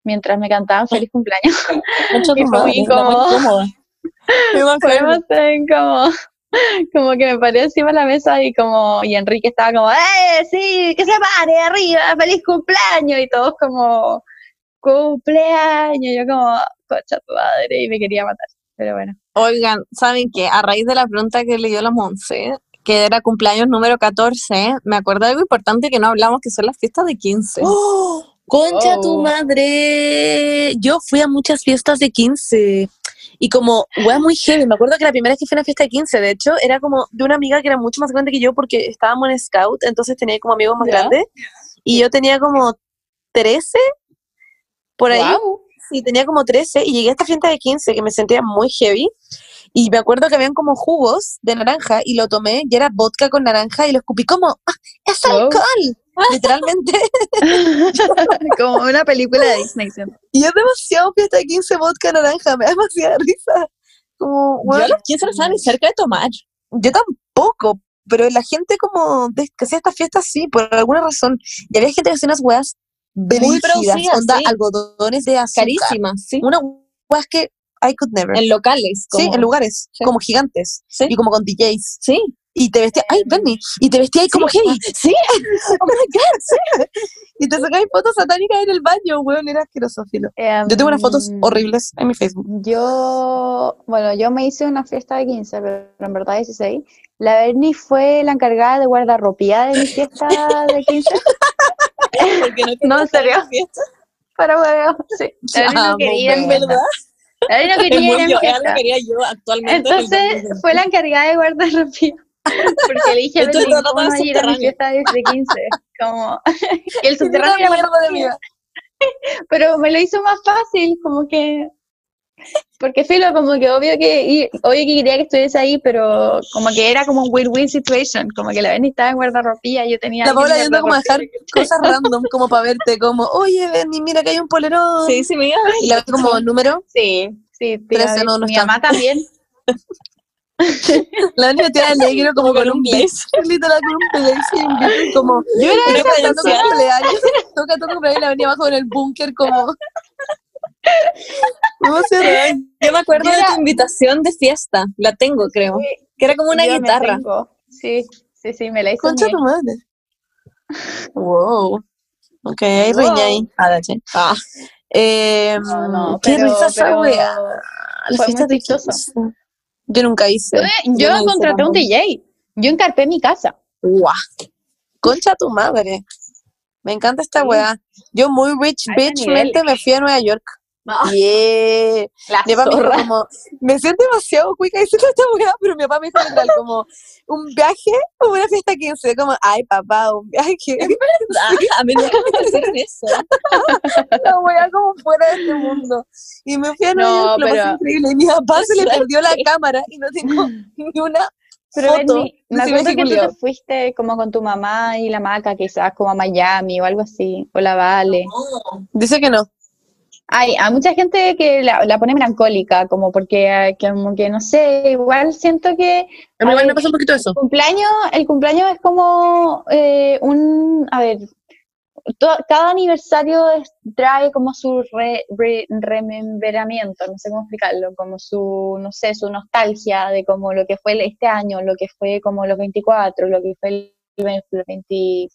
mientras me cantaban feliz cumpleaños. Concha Y fue muy incómodo. Fue como, que me paré encima de la mesa y como, y Enrique estaba como, ¡eh, sí, que se pare arriba, feliz cumpleaños! Y todos como, cumpleaños, yo como, cocha tu madre, y me quería matar, pero bueno. Oigan, ¿saben qué? A raíz de la pregunta que leyó la Monse, que era cumpleaños número 14, me acuerdo de algo importante que no hablamos, que son las fiestas de 15. ¡Oh! Concha tu Oh. madre. Yo fui a muchas fiestas de 15. Y como, wea muy heavy. Me acuerdo que la primera vez que fui a una fiesta de 15, de hecho, era como de una amiga que era mucho más grande que yo porque estábamos en Scout, entonces tenía como amigos más Ya. grandes. Y yo tenía como 13, por ahí. Guau. Sí, tenía como 13 y llegué a esta fiesta de 15 que me sentía muy heavy. Y me acuerdo que habían como jugos de naranja y lo tomé y era vodka con naranja y lo escupí como, ¡ah, es Wow. alcohol! Literalmente. como una película de Disney. Y es demasiado fiesta de 15 vodka naranja, me da demasiada risa. Como, Yo bueno, a los 15 no estaba ni cerca de tomar. yo tampoco, pero la gente como de- que hacía estas fiestas sí, por alguna razón. Y había gente que hacía unas weas brígidas, producidas, onda sí. algodones de azúcar. Carísimas, sí. Una weas que I could never. En locales. sí, como- en lugares, sí. como gigantes. Sí. Y como con DJs. Sí. Y te vestías, ay, Benny, y te vestías ahí como heavy. Sí. Oh my God, sí. Y te sacabas fotos satánicas en el baño, weón, era asqueroso, filo. Yo tengo unas fotos Em, horribles en mi Facebook. Yo, bueno, yo me hice una fiesta de 15, pero en verdad 16. La Berni fue la encargada de guardarropía de mi fiesta de 15. Porque no, No, en serio. Para huevo, sí. La no quería weón. fiesta. La Berni no quería ir algo fiesta. que quería yo actualmente. Entonces fue la encargada de guardarropía. Porque le dije, Esto Berni, está ¿cómo todo no vas a ir a mi fiesta de 15? Como, y el subterráneo era mierda de guardarropía. vida. pero me lo hizo más fácil, como que, porque filo, como que obvio que, y- obvio que quería que estuviese ahí, pero como que era como un win-win situation, como que la Benny estaba en guardarropía, yo tenía... La Paula en yendo como a dejar cosas random como para verte, como, oye, Benny, mira que hay un polerón. Sí, sí, mira. Y la ves como número. Sí, sí, tía, Trece, no, no mi está. mamá también. La Benny vestida de negro como Con con un. Literal, con un blitz y como, yo era credencial. cumpleaños. Toca todo cumpleaños y la venía abajo en el búnker como... ¿Cómo se ve? Yo me acuerdo Yo de era- tu invitación de fiesta. La tengo, creo. Que era como una guitarra. Sí, sí, sí, me la hizo Concha tu madre. Wow. Ok, hay Wow. riña ahí. Ah. Ah, Eh, No, no, qué pero- risa esa wea. La fiesta de chistoso. 15. Yo nunca hice. Yo, Yo hice contraté un. DJ, yo encarpé mi casa. Guau. Concha tu madre. Me encanta esta Sí. weá. Yo muy rich Alto bitch mente me fui a Nueva York. Yeah. Mi papá me dijo zorra. como, me siento demasiado cuica diciendo esta weá, pero mi papá me dijo literal como, un viaje o una fiesta 15. Como, ay papá, un viaje. ah, a mí nunca me hicieron eso. la weá como fuera de este mundo. Y me fui a Nueva No, York, lo pero- pasé increíble. Y mi papá se le ¿Sabes perdió la cámara y no tengo ni una Pero foto me acuerdo que tú te fuiste como con tu mamá y la maca, quizás como a Miami o algo así, o la Vale. Dice que no. Hay, hay mucha gente que la, la pone melancólica, como porque, que como que no sé, igual siento que A mí igual me pasa un poquito eso. el cumpleaños, el cumpleaños es como eh, un, a ver, cada aniversario es- trae como su re- re- rememberamiento, no sé cómo explicarlo, como su, no sé, su nostalgia de como lo que fue el- este año, lo que fue como los 24, lo que fue el, los 20,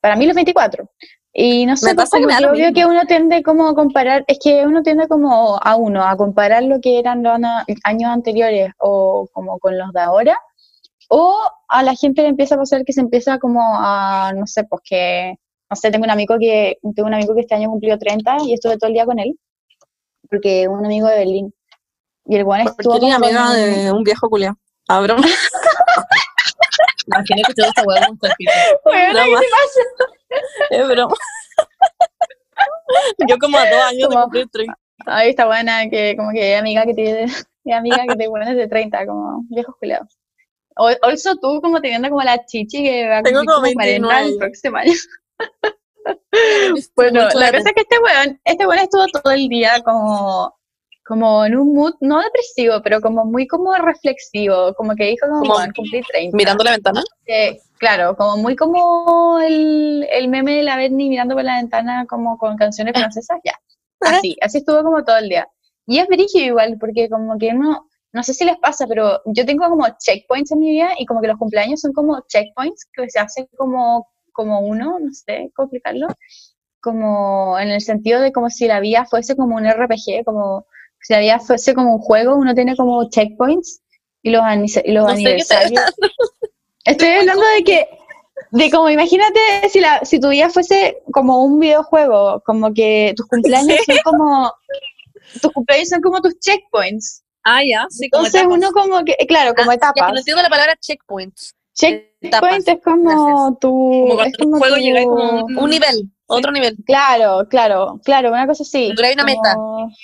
para mí los 24. Y no sé, Me pasa que me obvio mismo. que uno tiende como a comparar, es que uno tiende como a uno, a comparar lo que eran los años anteriores o como con los de ahora, o a la gente le empieza a pasar que se empieza como a, no sé, pues que, no sé, tengo un amigo que, tengo un amigo que este año cumplió 30 y estuve todo el día con él, porque un amigo de Berlín. Y el buen estuvo como amiga de un viejo culiao. Ah, broma. Imaginé que todo esta hueá con Bueno, Broma. Es broma. Yo como a dos años de Como- cumplir 30. Ahí está buena, que como que amiga que tiene, es amiga que te pones de 30, como viejos culiados. O, also tú como teniendo como la chichi que va a cumplir como como 40 el 29. próximo año. Bueno, la cosa es que este weón, este weón estuvo todo el día como, como en un mood, no depresivo, pero como muy como reflexivo, como que dijo como, Como "Weón, cumplí 30. Mirando la ventana. Eh, claro, como muy como el, el meme de la Berni mirando por la ventana como con canciones francesas, ya. Así, así estuvo como todo el día. Y es brígido igual, porque como que no, no sé si les pasa, pero yo tengo como checkpoints en mi vida y como que los cumpleaños son como checkpoints que se hacen como, como uno, no sé cómo explicarlo, como en el sentido de como si la vida fuese como un RPG, como si la vida fuese como un juego, uno tiene como checkpoints y los, y los No sé qué te aniversarios. Estoy hablando de que, de como imagínate si, la, si tu vida fuese como un videojuego, como que tus cumpleaños son como, tus cumpleaños son como tus checkpoints. Ah, ya, sí, como Entonces uno como que, claro, como Ah, ya que etapas. no entiendo la palabra checkpoints. Checkpoint es como Gracias. tu, Como cuando es como el juego tu- llega como un, un nivel, otro nivel. Claro, claro, claro, una cosa así. Lográis una meta.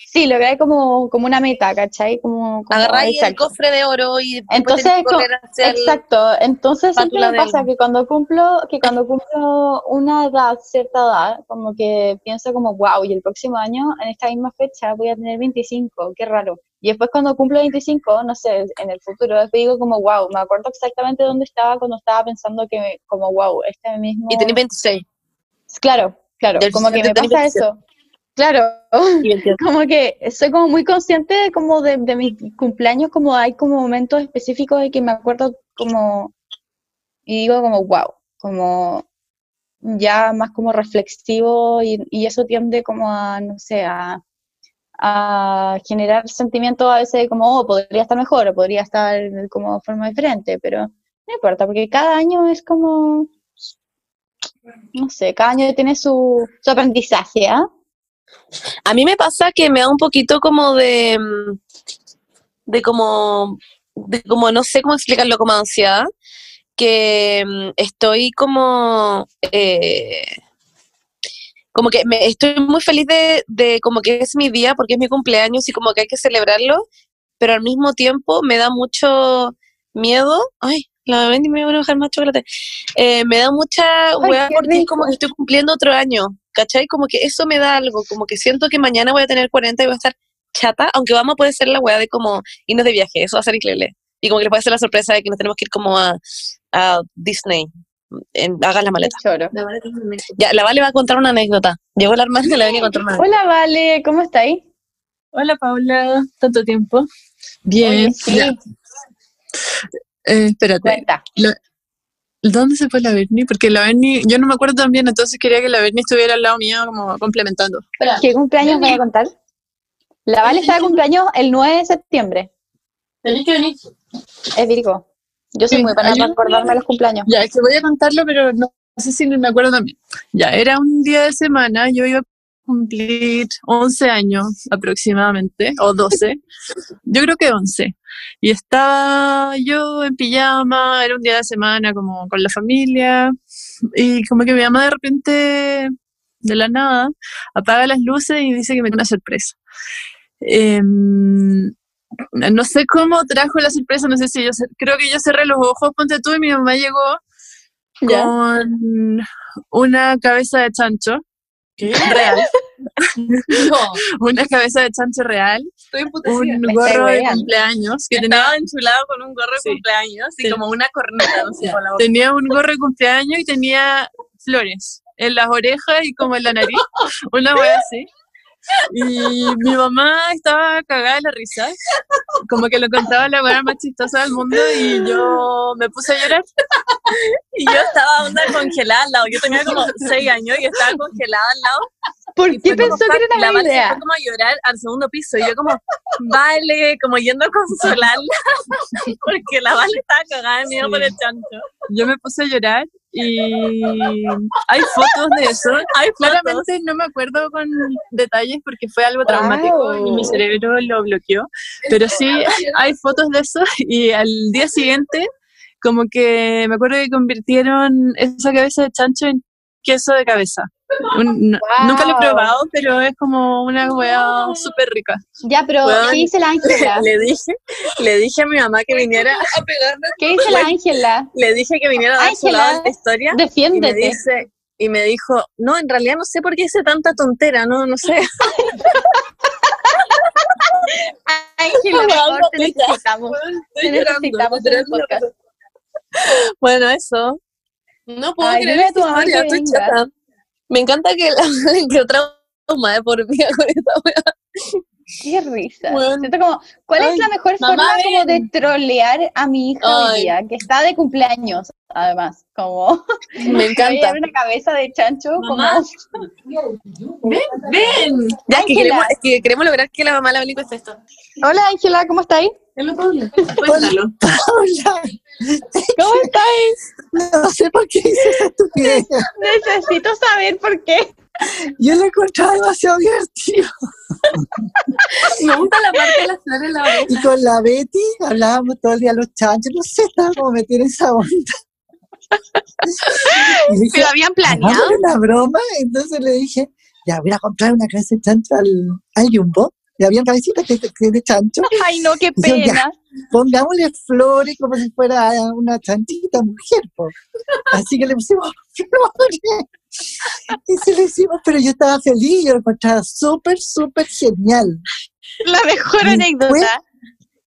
Sí, lográis como, como una meta, ¿cachai? Como, como Agarráis el cofre de oro y Entonces, hacia Exacto, entonces siempre me pasa que cuando cumplo, que cuando cumplo una edad, cierta edad, como que pienso como, wow, y el próximo año, en esta misma fecha, voy a tener 25, qué raro. Y después cuando cumplo 25, no sé, en el futuro, digo como, wow, me acuerdo exactamente dónde estaba cuando estaba pensando que, como, wow, este mismo... Y tenés 26. Claro, claro, Del como que me 17 tenés pasa 27. eso. Claro, Y 28. como que soy como muy consciente de como de, de mis cumpleaños, como hay como momentos específicos de que me acuerdo como y digo como wow, como ya más como reflexivo y, y eso tiende como a, no sé, a, a generar sentimientos a veces de como, oh, podría estar mejor o podría estar como de forma diferente, pero no importa, porque cada año es como, no sé, cada año tiene su, su aprendizaje, ¿ah? A mí me pasa que me da un poquito como de, de como, de como, no sé cómo explicarlo, como ansiedad, que mm, estoy como, eh, como que me, estoy muy feliz de, de como que es mi día porque es mi cumpleaños y como que hay que celebrarlo, pero al mismo tiempo me da mucho miedo, ay, la Bendy me voy a enojar más chocolate, Eh, me da mucha hueá porque es como que estoy cumpliendo otro año, ¿cachai? Como que eso me da algo, como que siento que mañana voy a tener 40 y voy a estar chata, aunque vamos a poder ser la hueá de como irnos de viaje, eso va a ser increíble. Y como que le puede ser la sorpresa de que nos tenemos que ir como a, a Disney, en, hagan la maleta. Choro. Ya, la Vale va a contar una anécdota. Llegó la hermana y la venía a contar una anécdota. Hola, Vale, ¿cómo estáis? Hola Paula, tanto tiempo. Bien, Oye, sí. Eh, espérate, cuenta. ¿dónde se fue la Berni? Porque la Berni, yo no me acuerdo tan bien, entonces quería que la Berni estuviera al lado mío como complementando. ¿Qué cumpleaños voy a contar? La Vale está de cumpleaños el 9 de septiembre. Tenés que venir. Es Virgo. Yo soy Sí, muy para acordarme los cumpleaños. Ya, es que voy a contarlo, pero no, no sé si me acuerdo también. Ya, era un día de semana, yo iba a cumplir 11 años aproximadamente, o 12, yo creo que 11. Y estaba yo en pijama, era un día de semana como con la familia, y como que mi mamá de repente, de la nada, apaga las luces y dice que me tiene una sorpresa. Em, no sé cómo trajo la sorpresa, no sé si yo, creo que yo cerré los ojos, ponte tú, y mi mamá llegó ¿Ya? con una cabeza de chancho, real, No, una cabeza de chancho real, estoy un gorro de cumpleaños que tenía, Estaba enchulado con un gorro de Sí. cumpleaños y Sí. como una corneta, no sé, por la boca. tenía un gorro de cumpleaños y tenía flores en las orejas y como en la nariz, una wea así. Y mi mamá estaba cagada de la risa, como que lo contaba la wea más chistosa del mundo y yo me puse a llorar. Y yo estaba onda congelada al lado. Yo tenía como seis años y estaba congelada al lado. ¿Por Y qué como, pensó que era una la idea? fue como a llorar al segundo piso. Y yo como, vale, como yendo a consolarla. Porque la Vale estaba cagada de miedo Sí. por el chancho. Yo me puse a llorar y hay fotos de eso. Hay fotos. Claramente no me acuerdo con detalles porque fue algo traumático y mi cerebro lo bloqueó, pero sí hay fotos de eso y al día siguiente como que me acuerdo que convirtieron esa cabeza de chancho en queso de cabeza. Un- no- Nunca lo he Wow. probado, pero es como una hueá súper rica. Ya, pero Weón. ¿qué dice la Ángela? Le dije, le dije a mi mamá que viniera, A pegarme. ¿Qué dice la Ángela? le dije que viniera a dar su lado de esta historia. Y me Defiéndete. dice, y me dijo, no, en realidad no sé por qué hice tanta tontera, no, no sé. Ángela, por favor, te necesitamos. Te necesitamos en el podcast. Bueno, eso. No puedo Ay, creer esta tu historia, estoy chata. Me encanta que la que trauma de por vida con esta wea. Qué risa. Siento como, ¿cuál es la mejor forma como de ven. trolear a mi hija hoy día? Que está de cumpleaños, además. Como, Me encanta. una cabeza de chancho Mamá. como... Ven. Ya, es que, queremos, que queremos lograr que la mamá la esté esto. Hola Ángela, ¿cómo estáis? Cuéntalo. Hola, ¿Cómo estáis? no sé por qué hice esa estupidez. Necesito saber por qué. Yo lo encontraba demasiado divertido. Me gusta la parte de las flores en la oreja. Y con la Betty hablábamos todo el día los chanchos, no sé, estaba como metida en esa onda. Dije, Pero habían planeado. hagámosle una broma, entonces le dije, ya voy a comprar una cabeza de chancho al, al Jumbo. Y había cabecitas que, que de chancho. Ay, no, qué ya. pena. Pongámosle flores como si fuera una chanchita mujer. po. Así que le pusimos flores. Y se lo hicimos, pero yo estaba feliz, yo lo encontraba súper, súper genial. La mejor Y anécdota.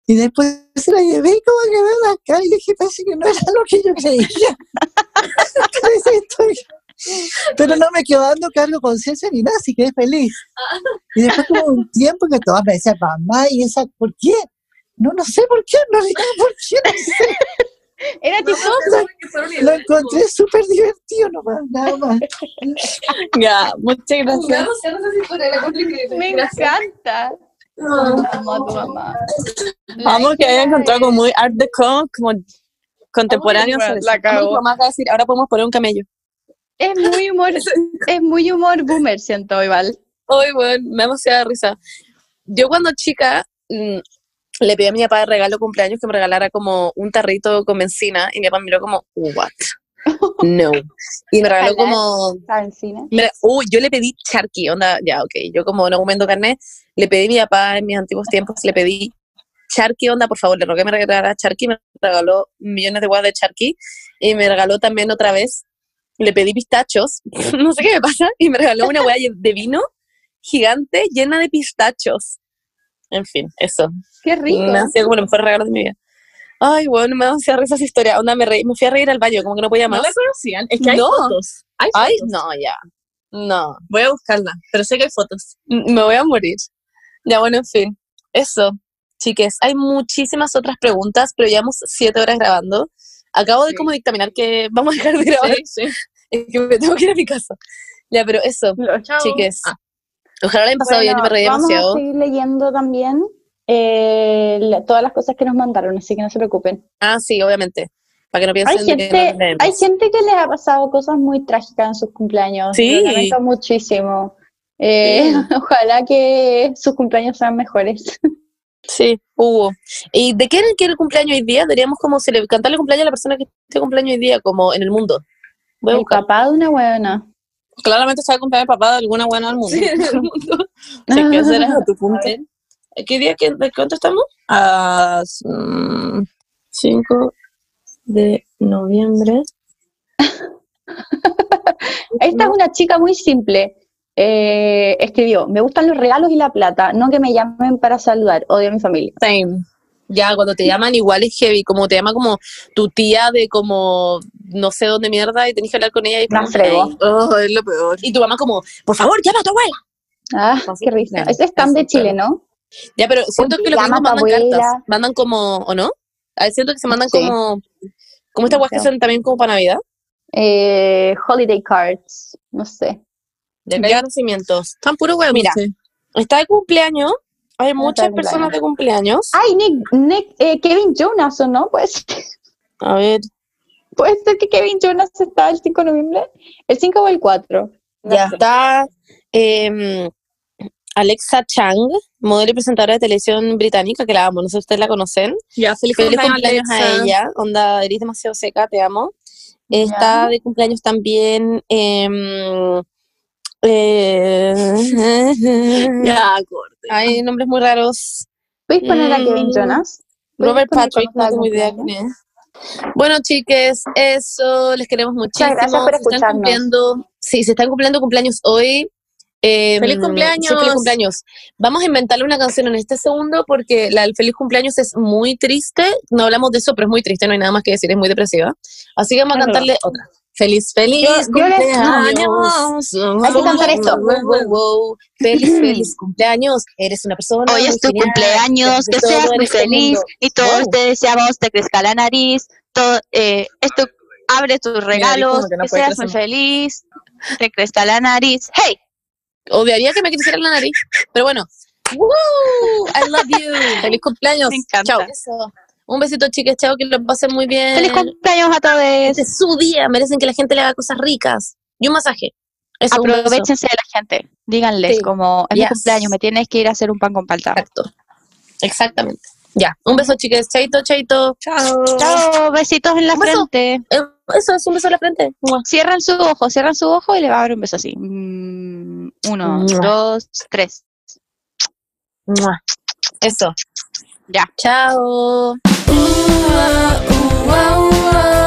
Y después se la llevé y como que veo acá y dije, parece que no era lo que yo creía. Esa historia. Pero no me quedó dando cargo conciencia ni nada, así que feliz. Y después tuvo un tiempo que todas me decían, mamá, ¿y esa por qué? No, no sé por qué, en realidad, ¿por qué? No sé. Era chistoso. Lo encontré súper divertido nomás, nada más. Ya, muchas gracias. Me encanta. Amo a tu mamá. Vamos que había encontrado como muy art deco, como contemporáneo. La cago. Ahora podemos poner un camello. Es muy humor, es muy humor boomer, siento igual. Hoy, bueno, me da demasiada risa. Yo cuando chica mm, le pedí a mi papá de regalo cumpleaños que me regalara como un tarrito con benzina y mi papá miró como, what? No. Y me regaló como, me- uy, yo le pedí charqui, onda, ya, ok, yo como no comendo carne, le pedí a mi papá en mis antiguos tiempos, le pedí charqui, onda, por favor, le rogué que me regalara charqui, me regaló millones de guas de charqui y me regaló también otra vez, le pedí pistachos, no sé qué me pasa, y me regaló una hueá de vino gigante llena de pistachos. En fin, eso. Qué rico. Me ha sido como el mejor regalo de mi vida. Ay, bueno, me demasiada risa esa historia. Onda, me, reí- me fui a reír al baño, como que no podía No más. la conocían, es que hay No. fotos. Hay Ay, fotos. no, ya. No, Voy a buscarla, pero sé que hay fotos. me voy a morir. Ya, bueno, en fin. Eso, chiques. Hay muchísimas otras preguntas, pero llevamos siete horas grabando. Acabo de Sí. como dictaminar que vamos a dejar de grabar. Sí, sí. Es que me tengo que ir a mi casa. Ya, pero eso, chiques. Ah. Ojalá lo hayan pasado bien, yo me reí vamos demasiado. a seguir leyendo también eh, la- todas las cosas que nos mandaron, así que no se preocupen. Ah, sí, obviamente. Para que no Hay piensen que gente, no leemos. hay gente que les ha pasado cosas muy trágicas en sus cumpleaños. Sí. Lo lamento muchísimo. Eh, Ojalá que sus cumpleaños sean mejores. Sí, hubo. ¿Y de quién quiere el cumpleaños hoy día? Deberíamos como cele- cantarle cumpleaños a la persona que esté cumpleaños hoy día, como en el mundo. Voy a El papá de una huevona. Claramente va a cumplir el papá de alguna buena del mundo. Sí, en el mundo. Sí, ¿qué será tu punto? ¿Qué día? qué- ¿De cuánto estamos? A 5 de noviembre. Esta es una chica muy simple. Eh, escribió, me gustan los regalos y la plata, no que me llamen para saludar, odio a mi familia. Same. Ya, cuando te llaman igual es heavy, como te llama como tu tía de como no sé dónde mierda y tenés que hablar con ella y frego. Oh, es lo peor. Y tu mamá como, por favor, llama a tu abuela. Ah, Así qué risa. Ese es tan de Chile. ¿no? Ya, pero siento que los tu mandan abuela. cartas, mandan como, ¿o no? A siento que se mandan Sí. como, como estas guas que son también como para Navidad. Eh, holiday cards, no sé. De acá nacimientos. Están puro huevos. Mira. Está de cumpleaños, hay muchas de personas de cumpleaños. Ay, Nick, Nick eh, Kevin Jonas, ¿o no? Pues A ver, puede ser que Kevin Jonas está el 5 de noviembre. ¿El 5 o el 4? ya está em, Alexa Chang, modelo y presentadora de televisión británica, que la amo, no sé si ustedes la conocen. Ya, feliz, Feliz cumpleaños, cumpleaños a ella, onda, eres demasiado seca, te amo. Ya. Está de cumpleaños también. em, eh, Ya, corte. Hay nombres muy raros. ¿Puedes poner a Kevin Mm, Jonas? ¿Puedes Robert Patrick, no tengo idea quién es. Bueno, chiques, eso, les queremos muchísimo. gracias por Se están escucharnos. cumpliendo, sí, se están cumpliendo cumpleaños hoy. Eh, ¡Feliz sí, cumpleaños! feliz cumpleaños. Vamos a inventarle una canción en este segundo porque la del feliz cumpleaños es muy triste. No hablamos de eso, pero es muy triste, no hay nada más que decir, es muy depresiva. Así que vamos a cantarle otra. Feliz, feliz Yo- yo les- cumpleaños. Hay que cantar esto. Wow, wow, wow. Feliz, feliz cumpleaños. Eres una persona. Hoy es tu genial. cumpleaños, que seas muy este feliz mundo. y todos Wow. te deseamos te crezca la nariz, todo, eh, esto, abre tus regalos, que no que puede seas muy feliz, te crezca la nariz. ¡Hey! Odiaría que me creciera la nariz. Pero bueno. Woo, I love you. Feliz cumpleaños. Me encanta. Chao. Un besito, chicas. Chao, que lo pasen muy bien. ¡Feliz cumpleaños a todos! Este es su día. Merecen que la gente le haga cosas ricas. Y un masaje. Eso, un beso. Aprovechense de la gente. Díganles Sí. como, es Yes. mi cumpleaños, me tienes que ir a hacer un pan con palta. Exacto. Exactamente. Ya. Un beso, chicas. Chaito, chaito. Chao. Chao, besitos en la frente. Eh, Eso es un beso en la frente. Cierran su ojo, cierran su ojo y le va a dar un beso así. Mm, uno, Mua. dos, tres. Mua. Eso. Ya. Chao. Uh, uh, uh, uh, uh.